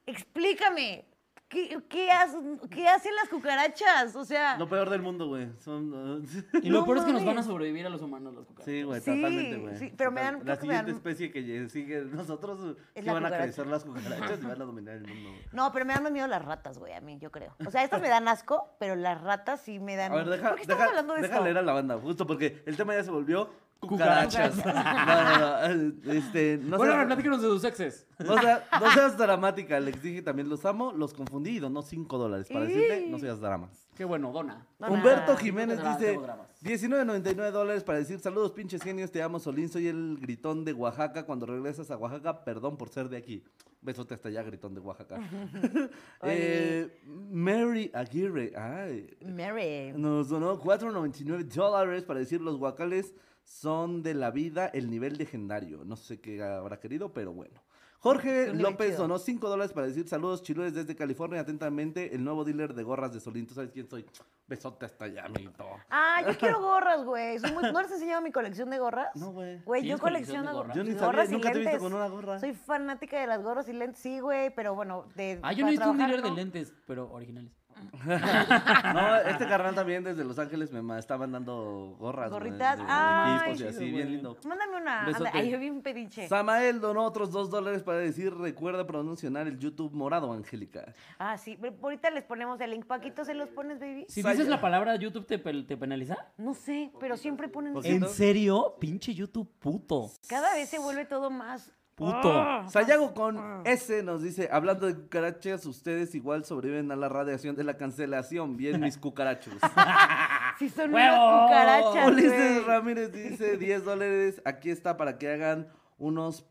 explícame. ¿Qué, qué, hacen, ¿Qué hacen las cucarachas? O sea, Lo peor del mundo, güey. Son... Y lo No peor es que nos van a sobrevivir a los humanos los cucarachas. Sí, güey, Sí, totalmente, güey. sí, pero me dan- La que me dan- siguiente especie que sigue nosotros Es van a crecer las cucarachas y van a dominar el mundo, güey. no, pero me dan más miedo las ratas, güey, a mí, yo creo. O sea, estas me dan asco, pero las ratas sí me dan... A ver, deja, ¿Por qué estamos deja, hablando de deja esto? leer a la banda, justo porque el tema ya se volvió Cucarachas. no, no, no, este, no bueno, seas- de sus exes. no seas- no seas dramática, les dije también los amo, los confundí y donó 5 dólares para decirte, no seas dramas. Qué bueno, dona. Humberto. Jiménez Tengo dice dramas. 19.99 dólares para decir saludos pinches genios, te amo Solín, soy el gritón de Oaxaca, cuando regresas a Oaxaca, perdón por ser de aquí. Besote hasta allá, gritón de Oaxaca. eh, Mary Aguirre, ay, Mary. nos donó 4.99 dólares para decir los guacales son de la vida el nivel legendario. No sé qué habrá querido, pero bueno. Jorge López donó 5 dólares para decir saludos chiludes desde California. Atentamente, el nuevo dealer de gorras de Solín. ¿Tú sabes quién soy? Besote hasta allá, amiguito. Ah, yo quiero gorras, güey. Muy- ¿No les he enseñado mi colección de gorras? No, güey. Güey, yo ¿Tienes colección colecciono gorras? Yo ni gorras sabía, y nunca te he visto lentes. con una gorra. Soy fanática de las gorras y lentes. Sí, güey, pero bueno, de Ah, yo he visto un trabajar, dealer de lentes, pero originales. No, este carnal también desde Los Ángeles me está mandando gorras. ¿Gorritas? equipos y así, bien lindo. Mándame una. Anda, ay, yo vi un pediche. Samael donó otros 2 dólares para decir recuerda pronunciar el YouTube morado, Angélica. Ah, sí. pero Ahorita les ponemos el link. Paquito, ¿se los pones, baby? Si Saya. dices la palabra YouTube, ¿te, te penaliza? No sé, pero siempre ponen. ¿Por ¿En serio? Pinche YouTube puto. Cada vez se vuelve todo más. Puto. Ah, Sayago con S nos dice, hablando de cucarachas, ustedes igual sobreviven a la radiación de la cancelación. Bien, mis cucarachos. Sí, son ¡Huevo! unas cucarachas. Ulises. Ramírez dice, 10 dólares, aquí está para que hagan unos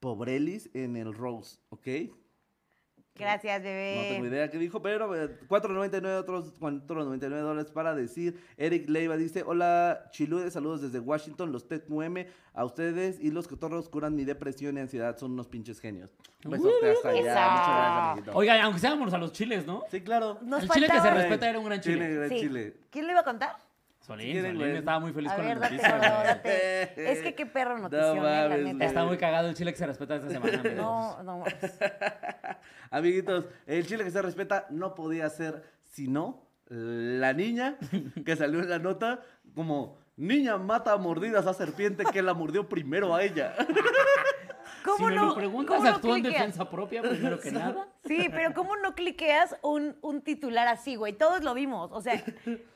pobrelis en el Rose, ¿ok? Gracias, No bebé. tengo idea qué dijo, pero eh, 4.99 otros 4.99 dólares para decir. Eric Leiva dice, hola Chilude, saludos desde Washington, los TQM a ustedes y los cotorros curan mi depresión y ansiedad, son unos pinches genios. Un besote hasta allá, Eso. muchas gracias, amiguito. Oiga, aunque seamos a los chiles, ¿no? Sí, claro. Nos el chile que se faltaba- respeta era un gran chile. Chile, gran Sí. chile. ¿Quién le iba a contar? Solín, güey. estaba muy feliz A con ver, la noticia. date, güey. date. Es que qué perro No notición, eh, la mames, neta. Está muy cagado el chile que se respeta esta semana. amigos. No, no. Amiguitos, el chile que se respeta no podía ser sino la niña que salió en la nota como niña mata a mordidas a serpiente que la mordió primero a ella. ¿Cómo si me no? lo preguntas, cómo no en defensa propia, primero que nada. Sí, pero ¿cómo no cliqueas un, un titular así, güey? Todos lo vimos. O sea,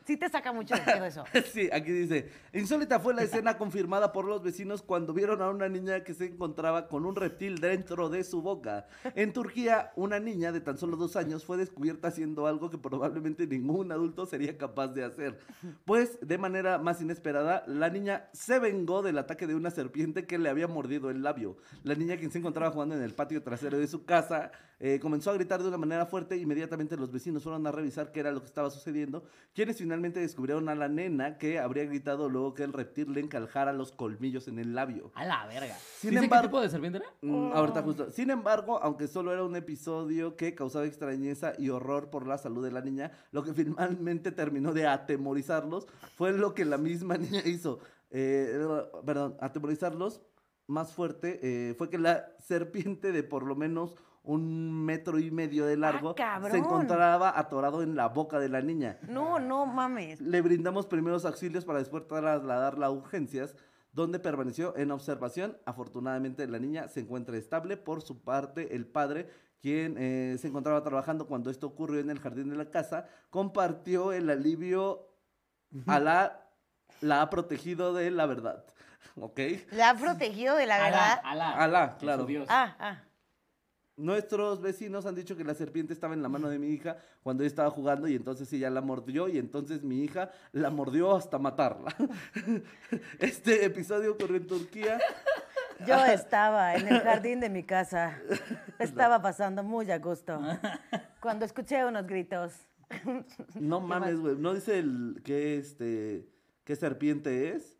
sí te saca mucho de eso. Sí, aquí dice, insólita fue la escena confirmada por los vecinos cuando vieron a una niña que se encontraba con un reptil dentro de su boca. En Turquía, una niña de tan solo dos años fue descubierta haciendo algo que probablemente ningún adulto sería capaz de hacer. Pues, de manera más inesperada, la niña se vengó del ataque de una serpiente que le había mordido el labio. La niña, quien se encontraba jugando en el patio trasero de su casa, eh, comenzó a gritar de una manera fuerte. Inmediatamente los vecinos fueron a revisar qué era lo que estaba sucediendo, quienes finalmente descubrieron a la nena que habría gritado luego que el reptil le encajara los colmillos en el labio. A la verga. Sin ¿Dice embargo- qué tipo de serpiente era? Mm, ahorita justo. Sin embargo, aunque solo era un episodio que causaba extrañeza y horror por la salud de la niña, lo que finalmente terminó de atemorizarlos fue lo que la misma niña hizo. Eh, perdón, atemorizarlos más fuerte eh, fue que la serpiente de por lo menos un metro y medio de largo cabrón. se encontraba atorado en la boca de la niña. No, no mames. Le brindamos primeros auxilios para después trasladarla a urgencias, donde permaneció en observación. Afortunadamente la niña se encuentra estable. Por su parte, el padre, quien eh, se encontraba trabajando cuando esto ocurrió en el jardín de la casa, compartió el alivio a la... La ha protegido de la verdad. ¿Ok? La ha protegido de la verdad. Alá, Alá, claro. Dios. Ah, ah. Nuestros vecinos han dicho que la serpiente estaba en la mano de mi hija cuando ella estaba jugando y entonces ella la mordió y entonces mi hija la mordió hasta matarla. Este episodio ocurrió en Turquía. Yo estaba en el jardín de mi casa. Estaba pasando muy a gusto. Cuando escuché unos gritos. No mames, güey. No dice el qué este qué serpiente es,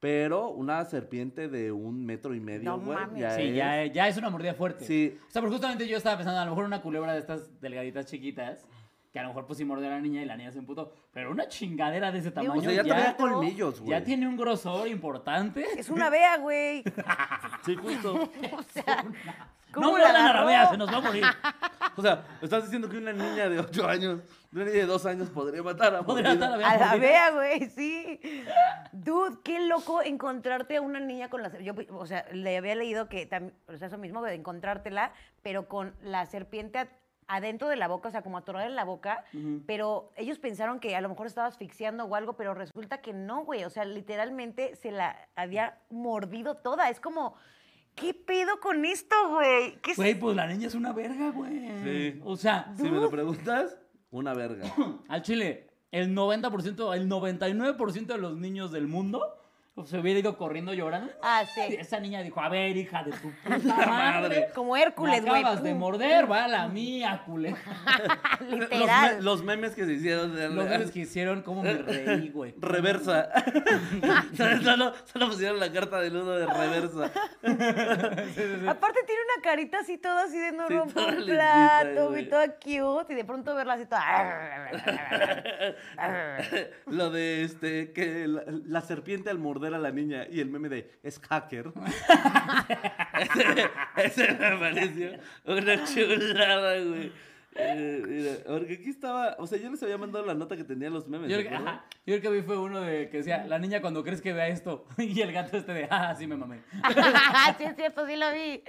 pero una serpiente de un metro y medio, No güey. mames. ya Sí, es. ya, ya es una mordida fuerte. Sí. O sea, porque justamente yo estaba pensando, a lo mejor una culebra de estas delgaditas chiquitas, que a lo mejor pues sí mordió a la niña y la niña se emputó. Pero una chingadera de ese tamaño O sea, ya traía colmillos, güey. ya tiene un grosor importante. Es una vea, güey. Sí, justo. O sea, ¿cómo No la muerdan a la vea, se nos va a morir. O sea, estás diciendo que una niña de 8 años, una niña de 2 años podría matar a Podría matar a A la vea, güey, sí. Dude, qué loco encontrarte a una niña con la... Yo, o sea, le había leído que o sea, eso mismo de encontrártela, pero con la serpiente a- adentro de la boca, o sea, como atorada en la boca, pero ellos pensaron que a lo mejor estaba asfixiando o algo, pero resulta que no, güey, o sea, literalmente se la había mordido toda, es como... ¿Qué pedo con esto, güey? ¿Qué es- Güey, pues la niña es una verga, güey. Sí. O sea, Si me lo preguntas, una verga. al chile, el 90%, el 99% de los niños del mundo se hubiera ido corriendo llorando. Ah, Y sí. esa niña dijo, a ver, hija de tu puta madre. Como Hércules, güey. acabas de morder, va la mía, culé. Los, me- Literal. los memes que se hicieron de Los memes que hicieron, cómo me reí, güey. Reversa. solo, solo pusieron la carta del uno de reversa. Aparte tiene una carita así toda así de no Sí, rompo un plato, güey. y toda cute, y de pronto verla así toda... Lo de este, que la, la serpiente al morder a la niña y el meme de es hacker. ese, ese me pareció una chulada, güey. Eh, mira, porque aquí estaba, o sea, yo les había mandado la nota que tenía los memes. Yo ¿se creo, que, ajá, yo creo que vi fue uno de que decía, la niña cuando crees que vea esto, y el gato este de, ah, sí me mamé. sí, es cierto, sí lo vi.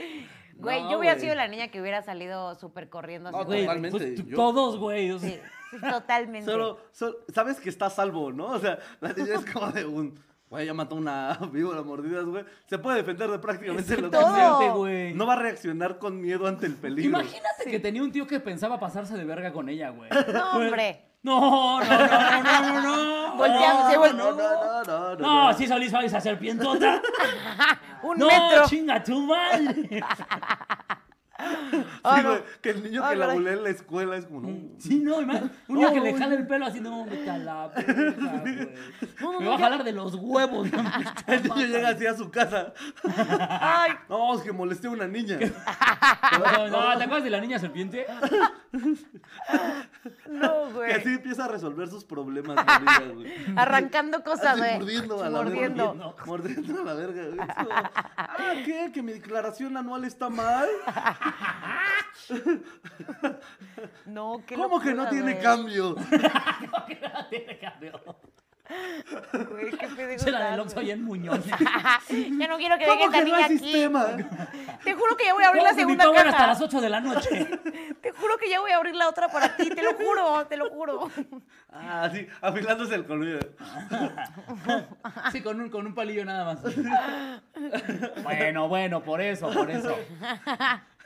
Güey, No, yo hubiera güey. sido la niña que hubiera salido súper corriendo. así No, Güey, Totalmente, pues, yo- todos, güey. o sea, Sí, sí, totalmente. Solo, solo- sabes que está a salvo, ¿no? O sea, la niña es como de un, güey, ya mató una víbora mordidas, güey. Se puede defender de prácticamente lo que güey. No va a reaccionar con miedo ante el peligro. Imagínate que tenía un tío que pensaba pasarse de verga con ella, güey. No, hombre. No, no, no, no, no, no, no. Volteamos, No, vol- no, no, no, no. No, sí salís a esa serpientota. Un No, metro. chinga tu madre. Sí, Ah, no. güey, que el niño Ah, que la bulea en la escuela es como, no. Sí, no, man. Un No, que le jala el pelo así, no, a la verga, güey. No, no, Me va a jalar de los huevos. no, El niño llega así a su casa. Ay, No, es que molesté a una niña. No, no, ¿te acuerdas de la niña serpiente? no, Que güey. así empieza a resolver sus problemas niña, güey. Arrancando cosas, Así güey. mordiendo a la Mordiendo. verga. Mordiendo a la verga. güey. Ah, ¿qué? ¿Que mi declaración anual está mal? No, qué ¿Cómo que no locura, tiene güey. cambio? Güey, qué pedo Se la del Oxxo en Muñoz. Ya no quiero que venga ¿Cómo esta que no niña hay aquí. sistema? Te juro que ya voy a abrir la ¿Cómo que segunda power hasta caja. las 8 de la noche? Te juro que ya voy a abrir la otra para ti, te lo juro, te lo juro. Ah, sí, afilándose el colmillo. Sí, con un, con un palillo nada más. Bueno, bueno, por eso, por eso.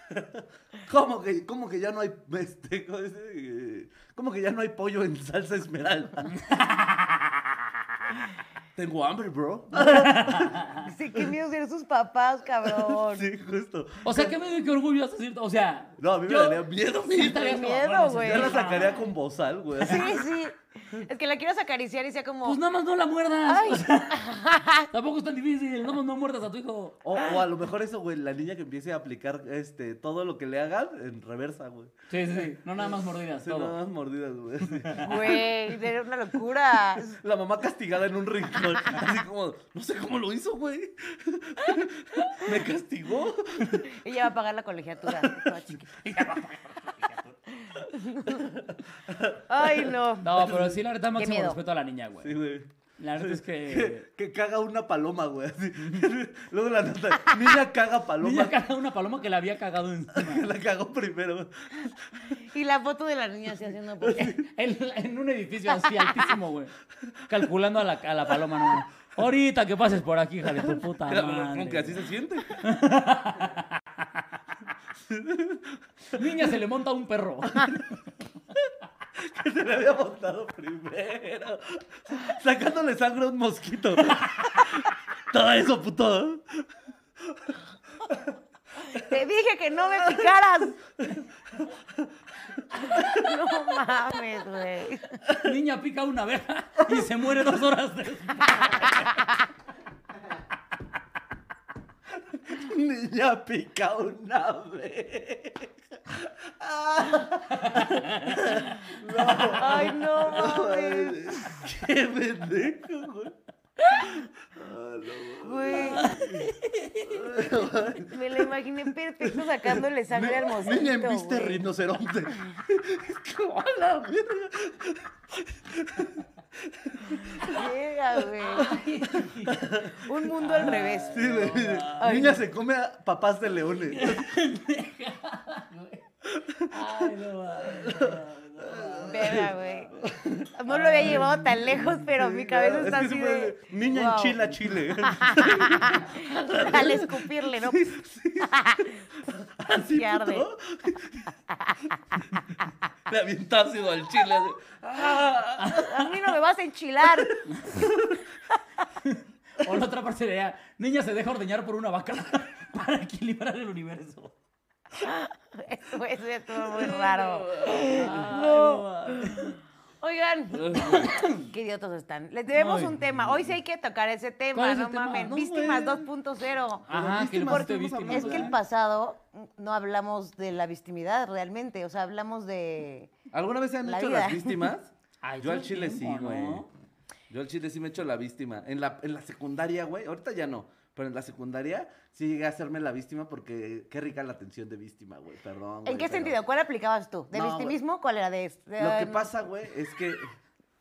¿Cómo que, cómo que ya no hay este, cómo? Eh, ¿Cómo que ya no hay pollo en salsa esmeralda? Tengo hambre, bro. Sí, qué miedo ser sus papás, cabrón. Sí, justo. O sea, qué me dio qué orgullo hasta cierto. O sea. No, a mí me yo- daría miedo, Sí, miedo. güey. Yo la sacaría con bozal, güey. Sí, sí. Es que la quieres acariciar y sea como. Pues nada más no la muerdas. Ay. O sea, tampoco es tan difícil. Nada más no muerdas a tu hijo. O, o a lo mejor eso, güey, la niña que empiece a aplicar este, todo lo que le hagan en reversa, güey. Sí, sí, sí. No nada más mordidas, Sí, todo. nada más mordidas, güey. sí. Güey, sería una locura. La mamá castigada en un rincón. Así como, no sé cómo lo hizo, güey. Me castigó. Ella va a pagar la colegiatura. toda chiquita. Ay, no. No, pero sí, la neta, máximo miedo. respeto a la niña, güey. Sí, güey. La neta es que. Que, que caga una paloma, güey. así. Luego la nota, niña caga paloma. Niña caga una paloma que la había cagado encima. La cagó primero. Y la foto de la niña así haciendo. porque- En, en un edificio así altísimo, güey. Calculando a la, a la paloma, no. Ahorita que pases por aquí, hija de tu puta madre. Como que así se siente. Niña se le monta un perro. Que se le había montado primero. Sacándole sangre a un mosquito. Todo eso, puto. Te dije que no me picaras. No mames, güey. Niña pica una abeja y se muere dos horas después. Niña pica una vez. Ay, no mames. Qué pendejo, güey. Güey. Me lo imaginé perfecto sacándole sangre al mosquito. Niña en viste güey. rinoceronte. ¿Cómo la verga? Llega, güey. Un mundo al revés. Sí, güey. Ay. Niña se come a papás de leones. Ay, no mames. Verga, güey. No lo había llevado tan lejos, pero mi cabeza Es está así de. Niña en wow. chila, chile. Al escupirle, ¿no? Así, puto. Le avienta ácido al chile. A mí no me vas a enchilar. O la otra parte sería, niña se deja ordeñar por una vaca para equilibrar el universo. Eso, eso estuvo muy raro. No. Oigan, qué idiotas están. Les debemos Ay. un tema. Hoy sí hay que tocar ese ¿Cuál tema, es el no tema? mames. No, Víctimas güey. 2.0. Ajá, que víctimas, hablando Es que el pasado no hablamos de la victimidad realmente, o sea, hablamos de... ¿Alguna vez se han La hecho vida. las víctimas? Ay, Yo al chile sí, tiempo, güey. ¿no? Yo al chile sí me he hecho la víctima. En la, en la secundaria, güey. Ahorita ya no. Pero en la secundaria sí llegué a hacerme la víctima porque qué rica la atención de víctima, güey. Perdón. ¿En güey, qué pero- sentido? ¿Cuál aplicabas tú? ¿De No, victimismo? ¿Cuál era de...? de- Lo que pasa, güey, es que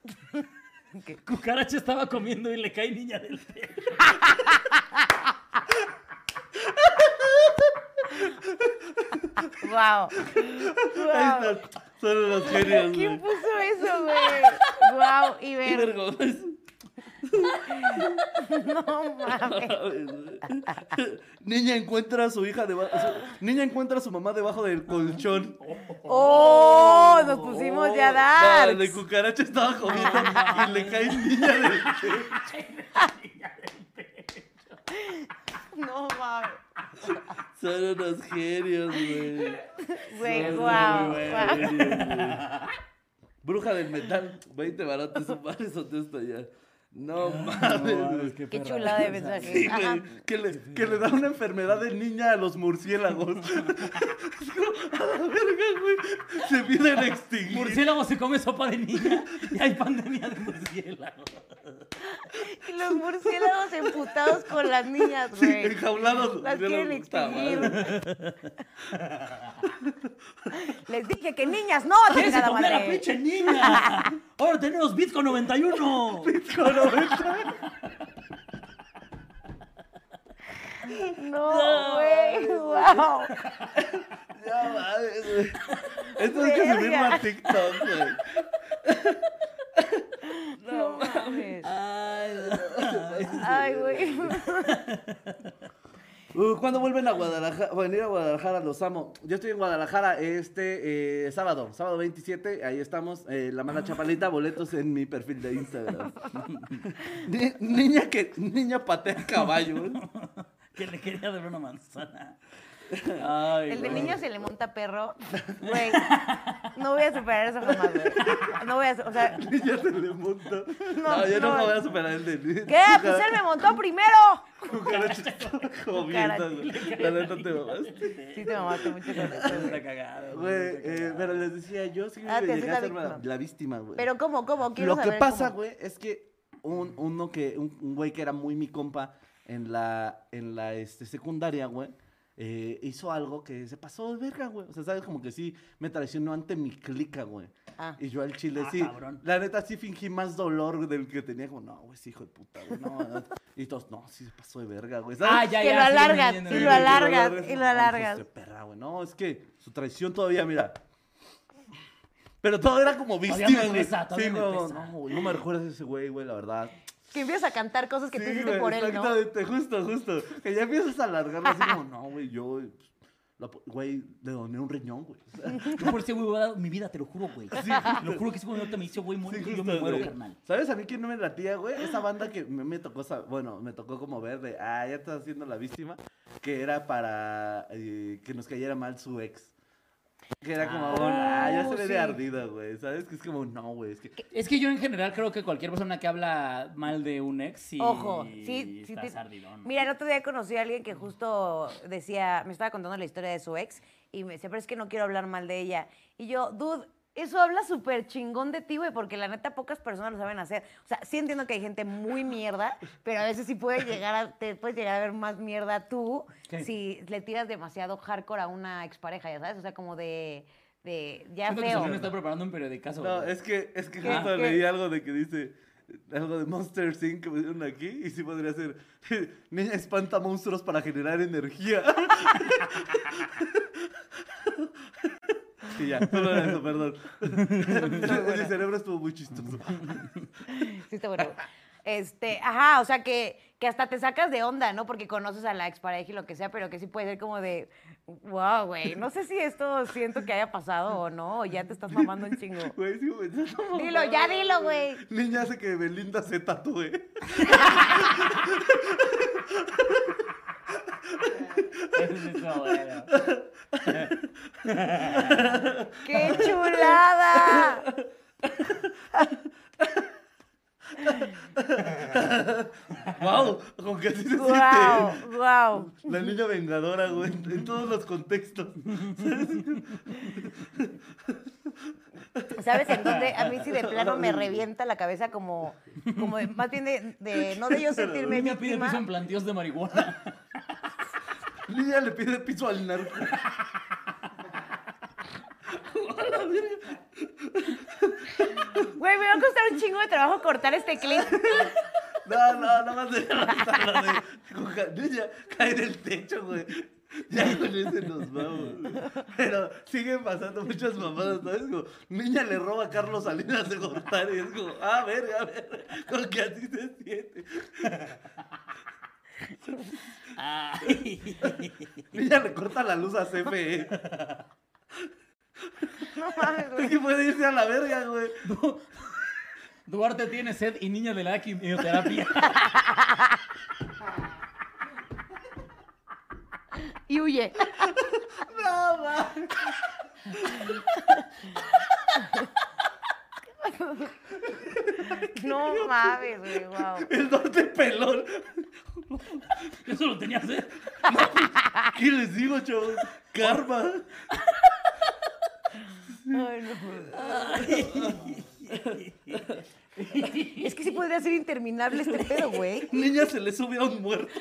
Cucaracha estaba comiendo y le cae niña del pelo. Wow. Ahí están, son los genios, ¿Quién güey. puso eso, güey? Wow, y Qué ver, vergüenza. No mames. Niña encuentra a su hija debajo. Niña encuentra a su mamá debajo del colchón. ¡Oh! Nos pusimos ya No, darks. de cucaracha estaba comiendo y le cae niña del No mames. Son unos genios, güey. Güey, Son wow. güey. Bruja del metal, 20 barotes, su madre esto ya. No mames, güey. Qué chulada de mensaje. Sí, güey, que, le, que le da una enfermedad de niña a los murciélagos. Es a la verga, güey. Se piden extinguir. Murciélago se come sopa de niña y hay pandemia de murciélago. Y los murciélagos emputados con las niñas, Sí, güey. enjaulados. Las murciélagos. quieren madre. extinguir. Les dije que niñas no, ¿Quieres chingada comer a la madre. pinche niña? Ahora tenemos Bitcoin 91. No, güey. Wow. Ya mames, güey. Esto hay que subirlo a TikTok, güey. No mames. Ay, Ay, güey. Uh, ¿Cuándo vuelven a Guadalajara? Venir a Guadalajara, los amo. Yo estoy en Guadalajara este eh, sábado, sábado 27, ahí estamos. eh, la mala chapalita, boletos en mi perfil de Instagram. Ni- niña que, niña patea caballo. ¿eh? que le quería dar una manzana. Ay, El de güey. niño se le monta perro. Güey. No voy a superar eso jamás, güey. No voy a. O sea. Niña se le monta. No, No, yo no. no voy a superar el de ¿Qué? Pues él me montó primero. Cucaracha comiendo, güey. La neta te mamaste. Sí, te mamaste mucho con eso, güey. Eh, pero les decía, yo sí Ah, llegué a la ser víctima. la, la víctima, güey. Pero ¿cómo? ¿Cómo? Quiero Lo que saber pasa, cómo. güey, es que un, uno que, un, un güey que era muy mi compa en la, en la este, secundaria, güey, eh, hizo algo que se pasó de verga, güey. O sea, sabes, como que sí me traicionó ante mi clica, güey. Ah. Y yo al chile Ah, sí. cabrón. La neta sí fingí más dolor del que tenía. Como, no, güey, sí, hijo de puta, güey. No, no. Y todos, no, sí se pasó de verga, güey. ¿sabes? Ah, ya, Que ya. lo sí, alargas, y lo alargas, y lo no, alargas. de perra, güey. No, es que su traición todavía, mira. Pero todo era como víctima, güey. Sí, no, no, güey, no me recuerdas ese güey, güey, la verdad. Que empiezas a cantar cosas que tú Sí, hiciste güey, por él, ¿no? Exactamente, justo, justo. Que ya empiezas a alargarlo así como, no, güey, yo, pues, la güey, le doné un riñón, güey. O sea, Yo por ese güey voy a dar mi vida, te lo juro, güey. Te lo juro que ese güey me dice, güey, muere, sí, yo me muero, güey. carnal. ¿Sabes a mí quién no me latía, güey? Esa banda que me, me tocó, bueno, me tocó como ver de, ah, ya estás haciendo la víctima, que era para eh, que nos cayera mal su ex. Que era como, Ah, ah, ya se ve sí. de ardida, güey. ¿Sabes? Que es como, no, güey. Es que. Es que yo en general creo que cualquier persona que habla mal de un ex, sí. Ojo, sí, sí. estás te- ardidón. Mira, el otro día conocí a alguien que justo decía, me estaba contando la historia de su ex y me decía, pero es que no quiero hablar mal de ella. Y yo, dude, eso habla súper chingón de ti, güey, porque la neta pocas personas lo saben hacer. O sea, sí entiendo que hay gente muy mierda, pero a veces sí puede llegar a, te puedes llegar a ver más mierda tú ¿Qué? si le tiras demasiado hardcore a una expareja, ya sabes, o sea, como de, de ya Siento que feo. Solín está preparando un periodicazo. No, güey. es que, es que ¿Qué? justo ¿Qué? leí algo de que dice. Algo de Monster Inc. que pusieron aquí. Y sí podría ser. Niña espanta monstruos para generar energía. Sí, ya, solo era eso, perdón. Ese cerebro estuvo muy chistoso. Sí, está bueno. Este, ajá, o sea que, que hasta te sacas de onda, ¿no? Porque conoces a la expareja y lo que sea, pero que sí puede ser como de, wow, güey, no sé si esto siento que haya pasado o no, o ya te estás mamando un chingo. Güey, sigo pensando. Dilo, ya dilo, güey. Niña hace que Belinda se tatúe. Eso bueno. ¡Qué chulada! ¡Wow! Con que así se ¡Wow! siente. ¡Wow! La niña vengadora, güey, en todos los contextos. ¿Sabes en dónde? A mí sí de plano me revienta la cabeza como, como de- más bien de, de- no de yo sentirme Niña pide piso en plantíos de marihuana. Niña le pide piso al narco. Güey, me va a costar un chingo de trabajo cortar este clip. No, no, nada más de la de. Niña, cae del techo, güey. Ya con ese nos vamos. Pero siguen pasando muchas mamadas, ¿sabes? Como, niña le roba a Carlos Salinas de Gortari. Es como, ah, verga, a ver, con que así se siente. Ay. Niña le corta la luz a CFE. No mames, Es güey. que puede irse a la verga, güey. Duarte tiene sed y niña le da quimioterapia. Y huye. No, ma. No mames, güey, wow. El norte pelón. Yo solo tenía sed. ¿Qué les digo, chavos? Karma. Ay, no. Es que sí podría ser interminable este pedo, güey. Niña se le sube a un muerto.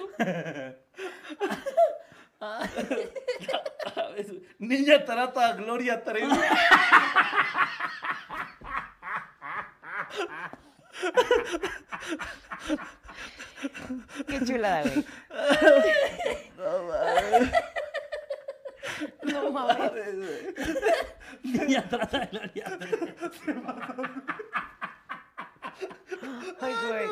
Niña trata a Gloria Trevi. Qué chulada, güey. No mames. Niña trata de la niña. Ay, güey.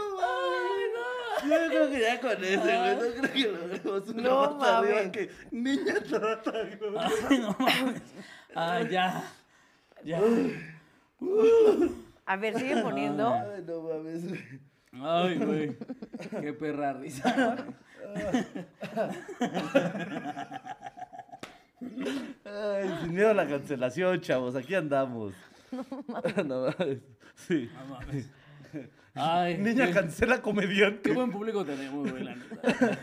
Yo creo que ya con ese, güey. No creo que logremos una No más arriba mames. que niña trata. Ay, no mames. Ah, ya. Ya. A ver, sigue poniendo. Ay, no mames, güey. Ay, güey. Qué perra risa. Ay, sin miedo a la cancelación, chavos. Aquí andamos. No mames. Sí. No mames. Ay, Niña qué- cancela Qué comediante. buen público tenemos, güey, la neta.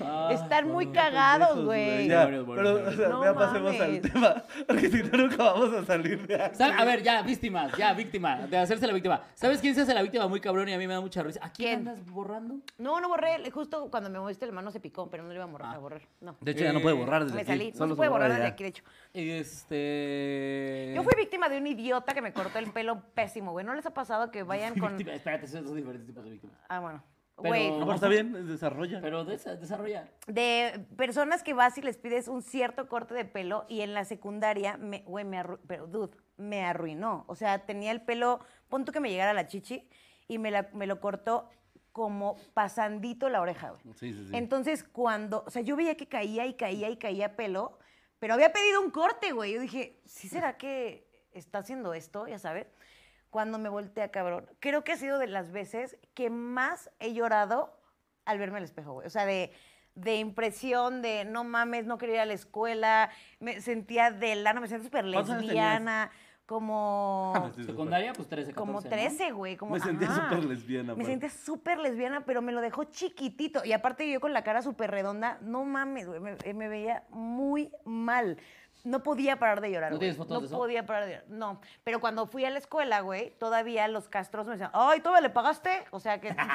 Ah, Están muy cagados, güey. Pero, o sea, No ya pasemos mames. al tema. Porque si no, nunca vamos a salir de aquí. A ver, ya, víctimas, ya, víctima, de hacerse la víctima. ¿Sabes quién se hace la víctima muy cabrón y a mí me da mucha risa? ¿A quién, ¿Quién? andas borrando? No, no borré. Justo cuando me moviste el mano se picó, pero no lo iba a borrar. A borrar. No. De hecho, ya no puede borrar desde Me aquí. salí. No Solo se puede borrar borra desde aquí, de hecho. Este. Yo fui víctima de un idiota que me cortó el pelo pésimo, güey. ¿No les ha pasado que vayan con. Víctima- Espérate, son diferentes tipos de víctimas. Ah, bueno. Pero-. No, pero está bien, desarrolla. Pero desa- desarrolla. De personas que vas y les pides un cierto corte de pelo y en la secundaria, me, güey, me arru- pero dude, me arruinó. O sea, tenía el pelo, pon tú que me llegara la chichi y me, la- me lo cortó como pasandito la oreja, güey. Sí, sí, sí. Entonces, cuando, o sea, yo veía que caía y caía y caía pelo, pero había pedido un corte, güey. Yo dije, ¿sí será que está haciendo esto? Ya sabes. Cuando me voltea, cabrón, creo que ha sido de las veces que más he llorado al verme al espejo, güey. O sea, de, de impresión, de no mames, no quería ir a la escuela, me sentía de lana, me sentía súper ¿Cuántos años lesbiana, como... Sí, Secundaria, pues 13, 14, Como ¿no? 13, güey. Como, Me sentía súper lesbiana. Me sentía súper lesbiana, pero me lo dejó chiquitito. Y aparte yo con la cara súper redonda, no mames, güey, me, eh, me veía muy mal. No podía parar de llorar, ¿No güey. tienes fotos no de eso? podía parar de llorar. No, pero cuando fui a la escuela, güey, todavía los castros me decían, ay, ¿todavía le pagaste? O sea que...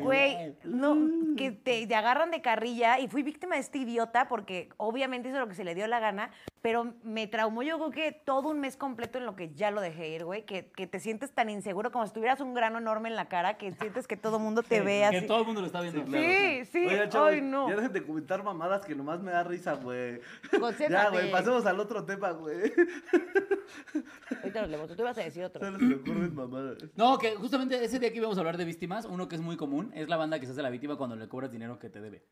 Güey, no, que te, te agarran de carrilla y fui víctima de este idiota porque obviamente hizo lo que se le dio la gana, pero me traumó yo creo que todo un mes completo en lo que ya lo dejé ir, güey, que, que te sientes tan inseguro como si tuvieras un grano enorme en la cara, que sientes que todo el mundo te ve Que así. todo el mundo lo está viendo. Sí, sí, Oigan, chavos, ay no. Ya dejen de comentar mamadas que nomás me da risa, güey. Concéntrate. Ya, güey, pasemos al otro tema, güey. Ahorita nos leemos, tú ibas a decir otro. Solo se me ocurren mamadas. No, que justamente ese día que íbamos a hablar de víctimas, uno que es muy común es la banda que se hace la víctima cuando le cobras dinero que te debe.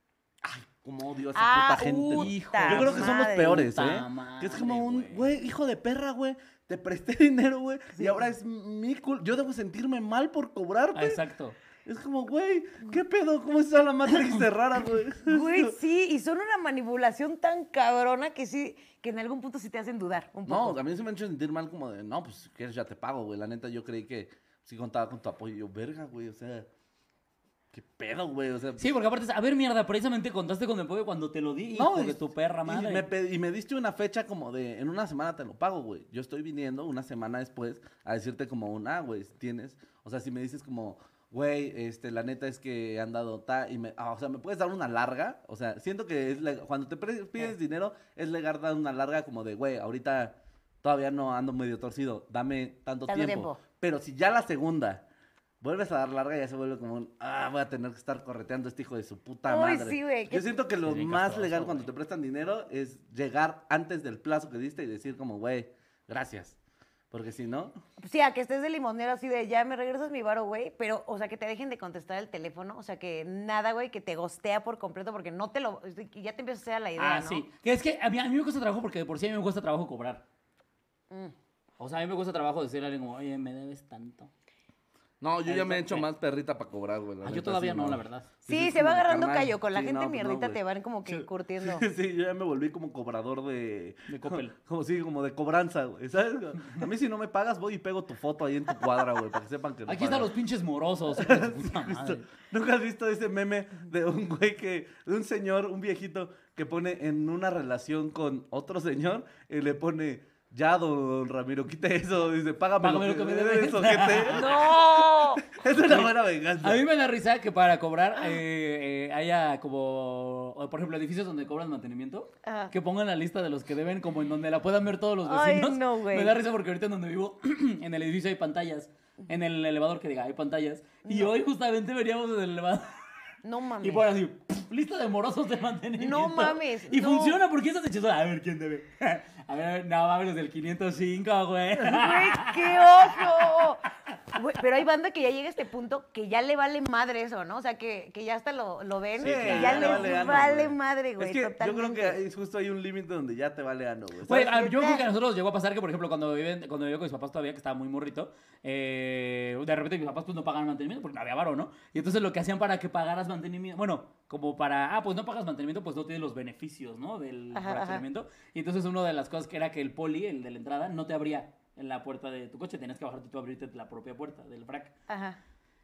Como odio a esa Ah, puta gente. puta Hijo, Yo creo que son los madre. peores, ¿eh? que es como madre, un, güey. hijo de perra, güey. Te presté dinero, güey. Y ahora es mi culpa. Yo debo sentirme mal por cobrarte. Ah, exacto. Es como, güey, ¿qué pedo? ¿Cómo está la Matrix de rara, güey? Güey, sí, y son una manipulación tan cabrona que sí, que en algún punto sí te hacen dudar un poco. No, a mí se me ha hecho sentir mal como de, no, pues quieres ya te pago, güey. La neta, yo creí que sí contaba con tu apoyo. Yo, verga, güey, o sea, ¿qué pedo, güey? O sea, Sí, porque aparte, a ver, mierda, precisamente contaste con el pollo cuando te lo di, hijo y- de tu perra y madre. me, y me diste una fecha como de, en una semana te lo pago, güey. Yo estoy viniendo una semana después a decirte como un, ah, güey, tienes, o sea, si me dices como, güey, este, la neta es que han dado ta, y me, ah, o sea, me puedes dar una larga, o sea, siento que es, cuando te pides dinero, es legal dar una larga como de, güey, ahorita todavía no ando medio torcido, dame tanto, Tanto tiempo. tiempo. Pero si ya la segunda... Vuelves a dar larga y ya se vuelve como un, ah, voy a tener que estar correteando a este hijo de su puta Uy, madre. sí, güey, Yo siento que lo más castroso, legal cuando te prestan dinero es llegar antes del plazo que diste y decir como, güey, gracias. Porque si no, Sí, a que estés de limonero así de ya me regresas mi varo, güey, pero, o sea, que te dejen de contestar el teléfono, o sea, que nada, güey, que te gostea por completo porque no te lo. ya te empieza a hacer la idea, Ah, ¿no? sí. Que es que a mí, a mí me cuesta trabajo porque de por sí a mí me cuesta trabajo cobrar. Mm. O sea, a mí me cuesta trabajo decirle a alguien como, oye, me debes tanto. No, yo ya me he hecho más perrita para cobrar, güey. la Ah, yo todavía sí, no, la verdad. Sí, se va agarrando carnal, callo. Con la sí, gente no, pues no, mierdita te van como que curtiendo. Sí, yo ya me volví como cobrador de... De Coppel. Como, sí, como de cobranza, güey, ¿sabes? A mí si no me pagas, voy y pego tu foto ahí en tu cuadra, güey, para que sepan que no Aquí están los pinches morosos. ¿Nunca has visto ese meme de un güey que, de un señor, un viejito, que pone en una relación con otro señor y le pone, ya, don Ramiro, quite eso, dice, págame, Págame lo que, me debes". ojete. ¡No! Es una buena venganza. A mí me da risa que para cobrar eh, eh, haya como, por ejemplo, edificios donde cobran mantenimiento, Ajá. que pongan la lista de los que deben como en donde la puedan ver todos los Ay, vecinos. no, güey. Me da risa porque ahorita en donde vivo, en el edificio hay pantallas. En el elevador que diga, hay pantallas. Y hoy justamente veníamos en el elevador No mames. y ponen así, lista de morosos de mantenimiento. No mames, Y no. funciona porque esas hechizadas, a ver quién debe. A ver, no mames, los del 505, güey. Güey, qué oso. Pero hay banda que ya llega a este punto que ya le vale madre eso, ¿no? O sea, que, que ya hasta lo, lo ven Sí, claro, ya le les vale madre, güey. Es que yo creo que es justo hay un límite donde ya te vale ano, güey. Güey, yo creo que a nosotros nos llegó a pasar que, por ejemplo, cuando, viven, cuando vivía con mis papás todavía, que estaba muy morrito, eh, de repente mis papás pues no pagaban mantenimiento porque no había varo, ¿no? Y entonces lo que hacían para que pagaras mantenimiento, bueno, como para, ah, pues no pagas mantenimiento, pues no tienes los beneficios, ¿no? Del Ajá, ajá. fraccionamiento. Y entonces una de las cosas que era que el poli, el de la entrada, no te abría en la puerta de tu coche, tenías que bajarte tú a abrirte la propia puerta del frac. Ajá.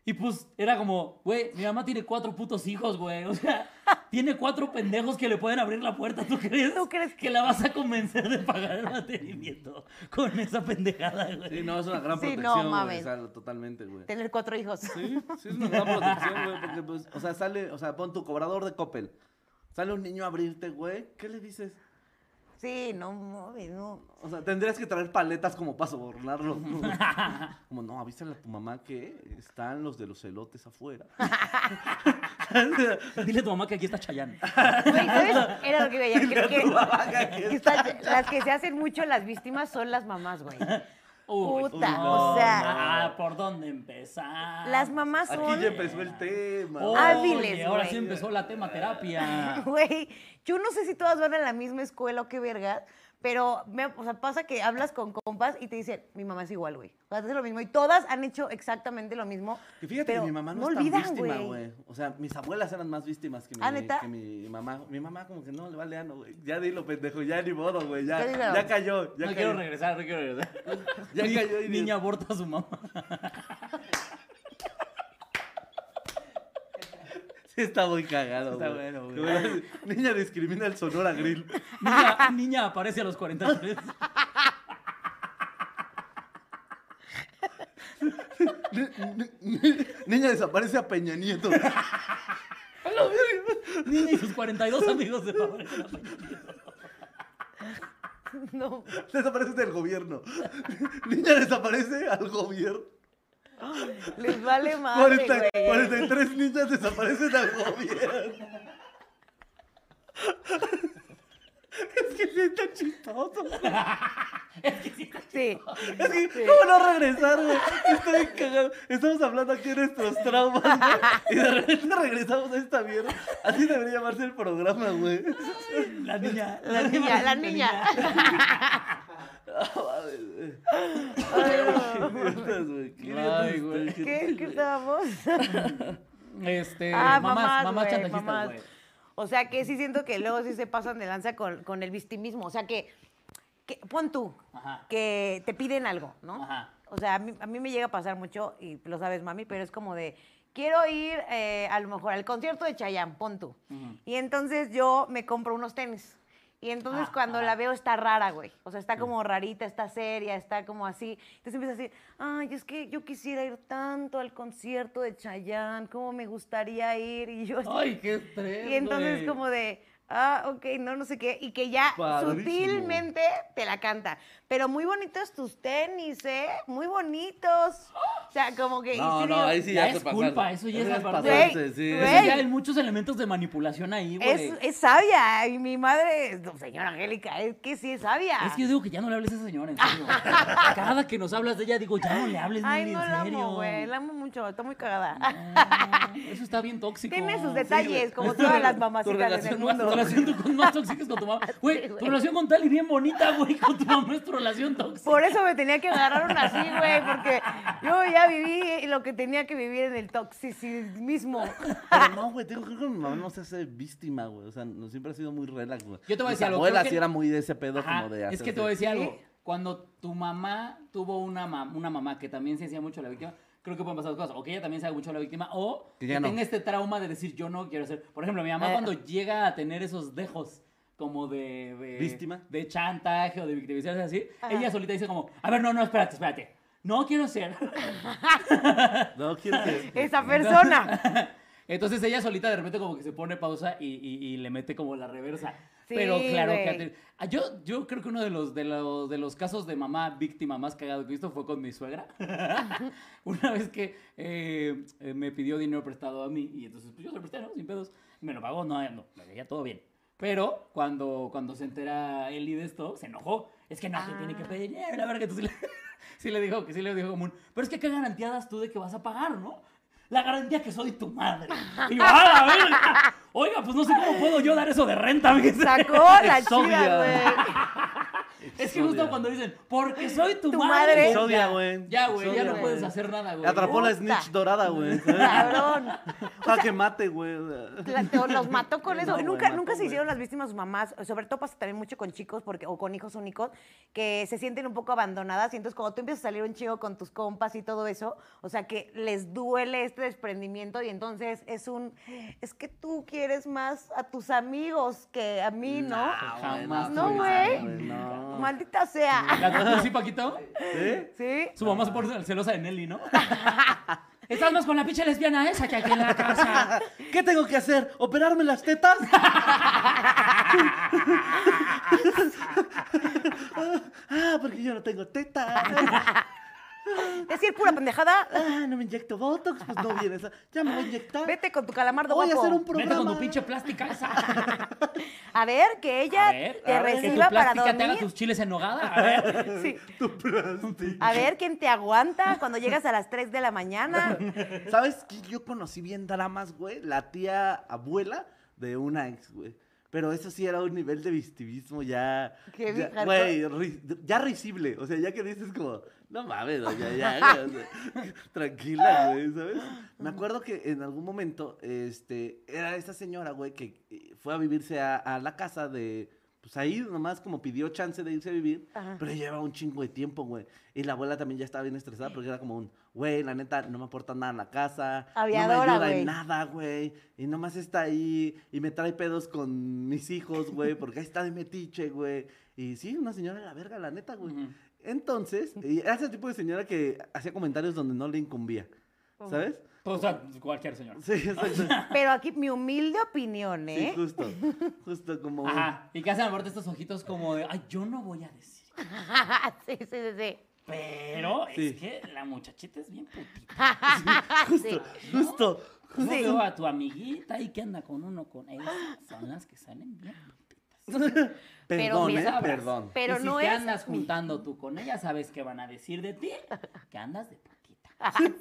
Y pues era como, güey, mi mamá tiene cuatro putos hijos, güey. O sea, tiene cuatro pendejos que le pueden abrir la puerta. ¿Tú crees, ¿Tú crees que la vas a convencer de pagar el mantenimiento con esa pendejada, güey? Sí, no, es una gran Sí, no, protección, güey, mames. o sea, totalmente, güey. Tener cuatro hijos. Sí, sí es una gran protección, güey, porque pues, o sea, sale, o sea, pon tu cobrador de Coppel. Sale un niño a abrirte, güey, ¿qué le dices? Sí, no, mames, no. O sea, tendrías que traer paletas como para sobornarlo. ¿no? Como, no, avísale a tu mamá que están los de los elotes afuera. Dile a tu mamá que aquí está ¿sabes? Era lo que veía. Que, que- las que se hacen mucho las víctimas son las mamás, güey. Uy, Puta, no, o sea- ah, ¿por dónde empezar? Las mamás Aquí son. ya empezó el tema. Hábiles, ahora sí empezó la tema terapia. Güey, yo no sé si todas van a la misma escuela o qué vergas, Pero, me- o sea, pasa que hablas con compas y te dicen, mi mamá es igual, güey. O sea, hace lo mismo. Y todas han hecho exactamente lo mismo. Que fíjate pero que mi mamá no, no es tan olvidan, víctima, güey. O sea, mis abuelas eran más víctimas que mi, ¿Ah, neta? que mi mamá. Mi mamá como que no le vale ano, güey. Ya dilo, pendejo, ya ni modo, güey. Ya, Ya cayó, ya no cayó. quiero regresar, no quiero regresar. Ya cayó y- Niña aborta a su mamá. está muy cagado, Está güey. bueno, güey. Niña discrimina el Sonora Grill. Niña, niña aparece a los 43. Ni- ni- Niña desaparece a Peña Nieto. Niña y sus 42 amigos de favor. No. Desaparece del gobierno. Niña desaparece al gobierno. Les vale madre, 40 güey. 43 niñas desaparecen al gobierno. Es que sí está chistoso. Sí. Es que, ¿cómo no regresar, güey? Estoy cagado. Estamos hablando aquí de nuestros traumas, güey. Y de repente regresamos a esta mierda. Así debería llamarse el programa, güey. La niña. La niña, la niña. ¿Qué? ¿Qué estábamos? Este, Ah, mamás, mamás, güey. O sea que sí siento que luego sí se pasan de lanza con, con el victimismo. O sea que, pon tú, que te piden algo, ¿no? Ajá. O sea, a mí, a mí me llega a pasar mucho, y lo sabes, mami, pero es como de, quiero ir eh, a lo mejor al concierto de Chayanne, pon tú. Y entonces yo me compro unos tenis. Y entonces Ah, cuando ah. la veo está rara, güey. O sea, está como rarita, está seria, está como así. Entonces empieza a decir, ay, es que yo quisiera ir tanto al concierto de Chayanne, cómo me gustaría ir. Y yo así, Ay, qué estrés. y entonces güey. como de, ah, ok, no, no sé qué. Y que ya Padrísimo. sutilmente te la canta. Pero muy bonitos tus tenis, ¿eh? Muy bonitos. O sea, como que... No, no, digo, ahí sí Ya ya, es se pasaron. culpa, eso ya es pasarse, Güey, sí. Eso ya hay muchos elementos de manipulación ahí, güey. Es, es sabia. Y mi madre, no, señora Angélica, es que sí es sabia. Es que yo digo que ya no le hables a esa señora, en serio. Cada que nos hablas de ella, digo, ya no le hables, Ay, Nelly, no en la serio. amo, güey. La amo mucho. Está muy cagada. No, eso está bien tóxico. Tiene sus detalles, como todas las mamacitas en el relación más- Tu mundo. Relación tú con más tóxica es con tu mamá. Güey, Sí, tu relación con Tali bien bonita, güey. Con tu mamá es tu relación tóxica. Por eso me tenía que agarrar una así, güey, porque yo ya viví lo que tenía que vivir en el toxicismo. Pero no, güey, tengo creo que mi mamá no se hace víctima, güey. O sea, no, siempre ha sido muy relax, güey. Yo te voy a decir algo, creo que- sí era muy de ese pedo Ajá, como de es que te voy a decir ¿Sí? algo. Cuando tu mamá tuvo una, mam- una mamá que también se hacía mucho la víctima, creo que pueden pasar dos cosas. O que ella también se haga mucho la víctima, o Que que, ya no. tenga este trauma de decir yo no quiero ser. Por ejemplo, mi mamá Eh. cuando llega a tener esos dejos como de, de- ¿Víctima? de chantaje o de victimización así, Ajá. ella solita dice como, a ver, no, no, espérate, espérate. No quiero ser. No, quiero que... Esa persona. Entonces ella solita de repente como que se pone pausa y, y- y le mete como la reversa. Sí, Pero claro que... tenido- Ah, Yo, yo creo que uno de los, de, los, de los casos de mamá víctima más cagado que he visto fue con mi suegra. Una vez que eh, me pidió dinero prestado a mí y entonces pues, yo se lo presté, ¿no? Sin pedos. Me lo pagó, no, no, me veía todo bien. Pero cuando, cuando se entera Eli de esto, se enojó. Es que no, que tiene que Ah. pedir dinero, la verdad que tú sí le, sí le dijo, que sí le dijo como un, pero es que qué garantía das tú de que vas a pagar, ¿no? La garantía que soy tu madre. Y yo, ¡ah, la verga! Oiga, pues no sé cómo puedo yo dar eso de renta, mi Sacó la chida, güey. Es que justo cuando dicen, porque soy tu, Tu madre. ya, güey. Ya, güey, ya no puedes hacer nada, güey. Atrapó la snitch dorada, güey. Cabrón. Para que mate, güey. Los mató con eso. No, güey, nunca, mató, nunca se hicieron las víctimas sus mamás. Sobre todo pasa también mucho con chicos porque, o con hijos únicos que se sienten un poco abandonadas. Y entonces, cuando tú empiezas a salir un chico con tus compas y todo eso, o sea, que les duele este desprendimiento. Y entonces es un. Es que tú quieres más a tus amigos que a mí, ¿no? Jamás. No, voy a güey. No. Maldita sea. ¿La sí, Paquito? ¿Sí? ¿Sí? Su mamá se pone celosa de Nelly, ¿no? Estás más con la pinche lesbiana esa que aquí en la casa. ¿Qué tengo que hacer? ¿Operarme las tetas? ah, porque yo no tengo tetas. Decir pura pendejada. Ah, no me inyecto Botox, pues no vienes. a- Ya me voy a inyectar. Vete con tu calamardo Voy a guapo. hacer un Vete programa. con tu pinche plástica esa. A ver, que ella A ver, te a ver, que tu reciba para plástica te haga dormir. tus chiles en nogada. A ver. Sí. Tu plástico. A ver quién te aguanta cuando llegas a las 3 de la mañana. ¿Sabes qué? Yo conocí bien dramas, güey. La tía abuela de una ex, güey. Pero eso sí era un nivel de victimismo ya. Qué ya-. Güey, ri- ya risible. O sea, ya que dices como, no mames, ya, o sea, tranquila, güey, ¿sabes? Me acuerdo que en algún momento, este, era esa señora, güey, que eh, fue a vivirse a, a la casa de. Pues ahí nomás como pidió chance de irse a vivir, Ajá. pero lleva un chingo de tiempo, güey. Y la abuela también ya estaba bien estresada porque era como un, güey, la neta, no me aporta nada en la casa. Aviadora, no me ayuda en nada, güey. Y nomás está ahí y me trae pedos con mis hijos, güey, porque ahí está de metiche, güey. Y sí, una señora de la verga, la neta, güey. Entonces, y era ese tipo de señora que hacía comentarios donde no le incumbía, ¿sabes? Pues, o sea, cualquier señor. Sí, exacto. Pero aquí mi humilde opinión, Sí, ¿eh? justo. Justo como... Ajá. Y que hacen aparte estos ojitos como de, ay, yo no voy a decir. sí, sí, sí, sí. Pero Sí. es que la muchachita es bien putita. Sí. Justo. Yo Sí. veo a tu amiguita y que anda con uno con ella. Son las que salen bien putitas. Perdón, mira, ¿eh? Sabrás. Perdón. Pero y si no te es andas mi- juntando tú con ella, sabes que van a decir de ti que andas de. Así,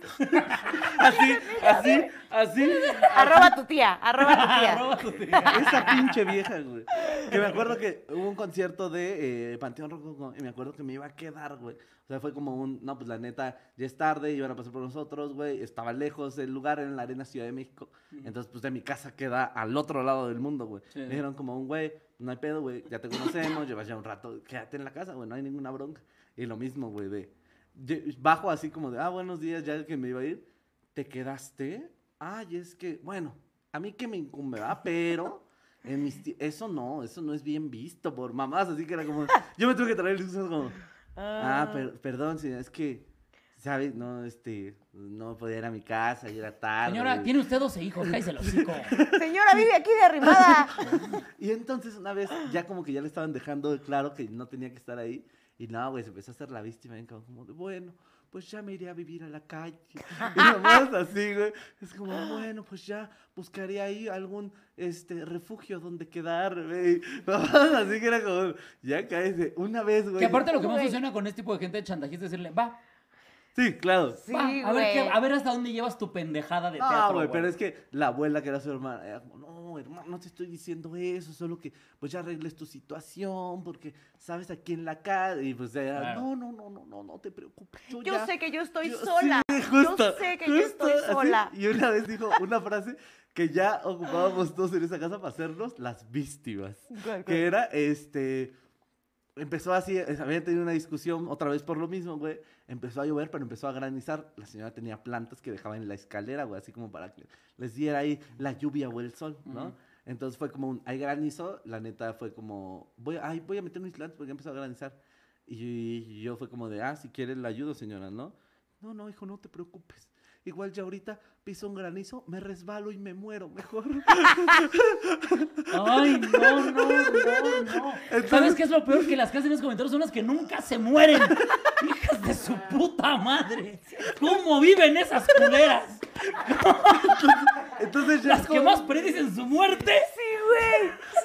así, así. Arroba tu tía, arroba tu tía. Arroba tu tía. Esa pinche vieja, güey. Que me acuerdo que hubo un concierto de eh, Panteón Rococó y me acuerdo que me iba a quedar, güey. O sea, fue como un, no, pues la neta, ya es tarde, iban a pasar por nosotros, güey. Estaba lejos el lugar en la Arena Ciudad de México. Entonces, pues de mi casa queda al otro lado del mundo, güey. Sí. Me dijeron como un, güey, no hay pedo, güey, ya te conocemos, llevas ya un rato, quédate en la casa, güey, no hay ninguna bronca. Y lo mismo, güey, de, bajo así como de, ah, buenos días, ya que me iba a ir, ¿te quedaste? Ay, es que, bueno, a mí que me incumbe, ¿verdad? Pero... En mis eso no, eso no es bien visto por mamás, así que era como, yo me tuve que traer el como, ah, per- perdón, señora, es que, ¿sabes? No, este, no podía ir a mi casa, y era tarde. Señora, tiene usted 12 hijos, cállese los hocico. Señora, vive aquí de arrimada. Y entonces una vez ya como que ya le estaban dejando claro que no tenía que estar ahí. Y no, güey, se empezó a hacer la víctima. Y como como de, bueno, pues ya me iré a vivir a la calle. Y nomás así, güey. Es como, bueno, pues ya buscaré ahí algún este, refugio donde quedar, güey. Así que era como, ya cállese. Una vez, güey. Que aparte lo que más funciona con este tipo de gente de chantajista es decirle, va, Sí, claro. Sí, va, a ver, qué- güey. a ver hasta dónde llevas tu pendejada de No, teatro, güey, pero es que la abuela que era su hermana, era como, no, hermano, no te estoy diciendo eso, solo que pues ya arregles tu situación, porque sabes aquí en la casa, y pues Claro. no, no, no, no, no, no te preocupes. Yo, Yo ya- sé que yo estoy yo- sola. sí, justo, yo sé que yo justo, estoy así. sola. Y una vez dijo una frase que ya ocupábamos todos en esa casa para hacernos las víctimas. ¿Cuál, Que era, este, empezó así, habían tenido una discusión otra vez por lo mismo, güey. Empezó a llover, pero empezó a granizar. La señora tenía plantas que dejaba en la escalera, güey, así como para que les diera ahí la lluvia o el sol, ¿no? Ujú. Entonces fue como un, hay granizo, la neta fue como, voy, ay, voy a meter mis plantas porque empezó a granizar. Y, yo fue como de, ah, si quieres la ayudo, señora, ¿no? No, no, hijo, no te preocupes. Igual ya ahorita piso un granizo, me resbalo y me muero mejor. Ay, no, no, no, no. ¿Sabes qué es lo peor? Que las que hacen los comentarios son las que nunca se mueren. Hijas de su puta madre. ¿Cómo viven esas culeras? Entonces ya, es Las que más predicen su muerte.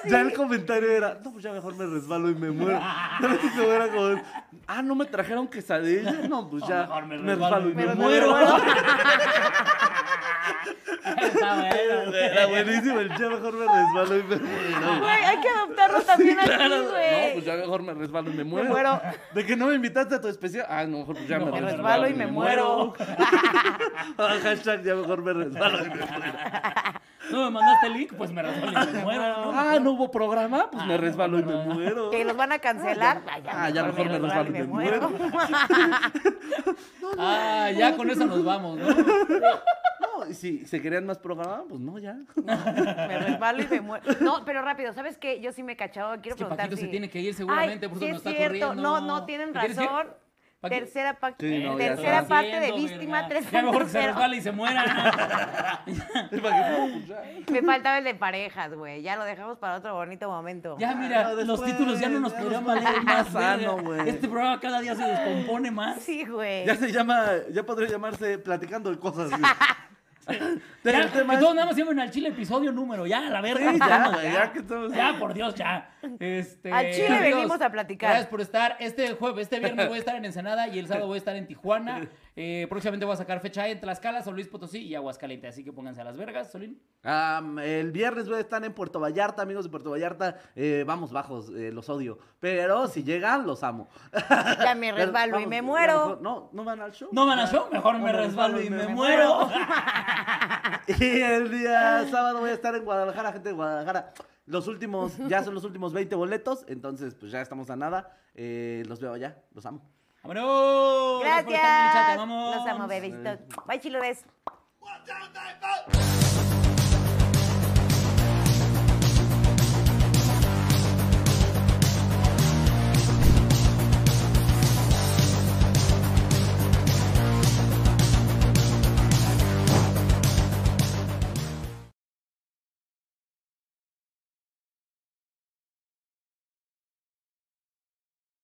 ya el comentario era, no, pues ya mejor me resbalo y me muero. Era como, ah, no me trajeron quesadilla. No, pues ya mejor me me, resbalo y y me, me muero. muero. Está bueno, güey. Era buenísimo, el ya mejor me resbalo y me muero. Güey, hay que adoptarlo también aquí, Claro, no, güey. pues ya mejor me resbalo y me muero. muero. De que no me invitaste a tu especial. Ah, no, mejor pues ya No, me, me resbalo y me muero. Ah, hashtag ya mejor me resbalo y me muero. No me mandaste el link, pues me resbalo y me muero. ¿no? Ah, no hubo programa, pues Ah, me no, resbalo y me no. muero. Que los van a cancelar. Ah, ya mejor me resbalo y me muero. Ah, ya con eso nos vamos, ¿no? No, y si se querían más programa, pues no, ya. Me resbalo y me muero. No, pero rápido, ¿sabes qué? Yo sí me cachaba, quiero Es que preguntar Paquito si... se tiene que ir seguramente, Ay, por sí eso nos es está cierto. corriendo. No, no, tienen razón. Tercera, pa- Sí, no, ya tercera está. parte de víctima, tres Ya mejor que se resbale y se muera. Es para que, no, ya. Me faltaba el de parejas, güey. Ya lo dejamos para otro bonito momento. Ya, mira, no, los títulos ya no nos podrían valer más. sano, güey. Este programa cada día se descompone más. Sí, güey. Ya se llama, ya podría llamarse platicando de cosas. Ya, el tema que es- todos nada más llamen al chile episodio número, ya, a la verga. Sí, ya, vámonos, güey, ya que estamos- Ya, por Dios, ya. Este, Al chile amigos, venimos a platicar. Gracias por estar. Este jueves, este viernes voy a estar en Ensenada y el sábado voy a estar en Tijuana. Eh, próximamente voy a sacar fecha en Tlaxcala, San Luis Potosí y Aguascalientes. Así que pónganse a las vergas, Solín. El viernes voy a estar en Puerto Vallarta, amigos de Puerto Vallarta. eh, vamos bajos, eh, los odio. Pero si llegan, los amo. Ya me resbalo y me muero. No, no van al show. No van a show, mejor me No, resbalo y me me muero. Y el día sábado voy a estar en Guadalajara, gente de Guadalajara. Los últimos, ya son los últimos 20 boletos, entonces pues ya estamos a nada. Eh, los veo allá, los amo. ¡Vámonos! por Gracias. amamos. Los amo, bebecitos. Bye, chiludes.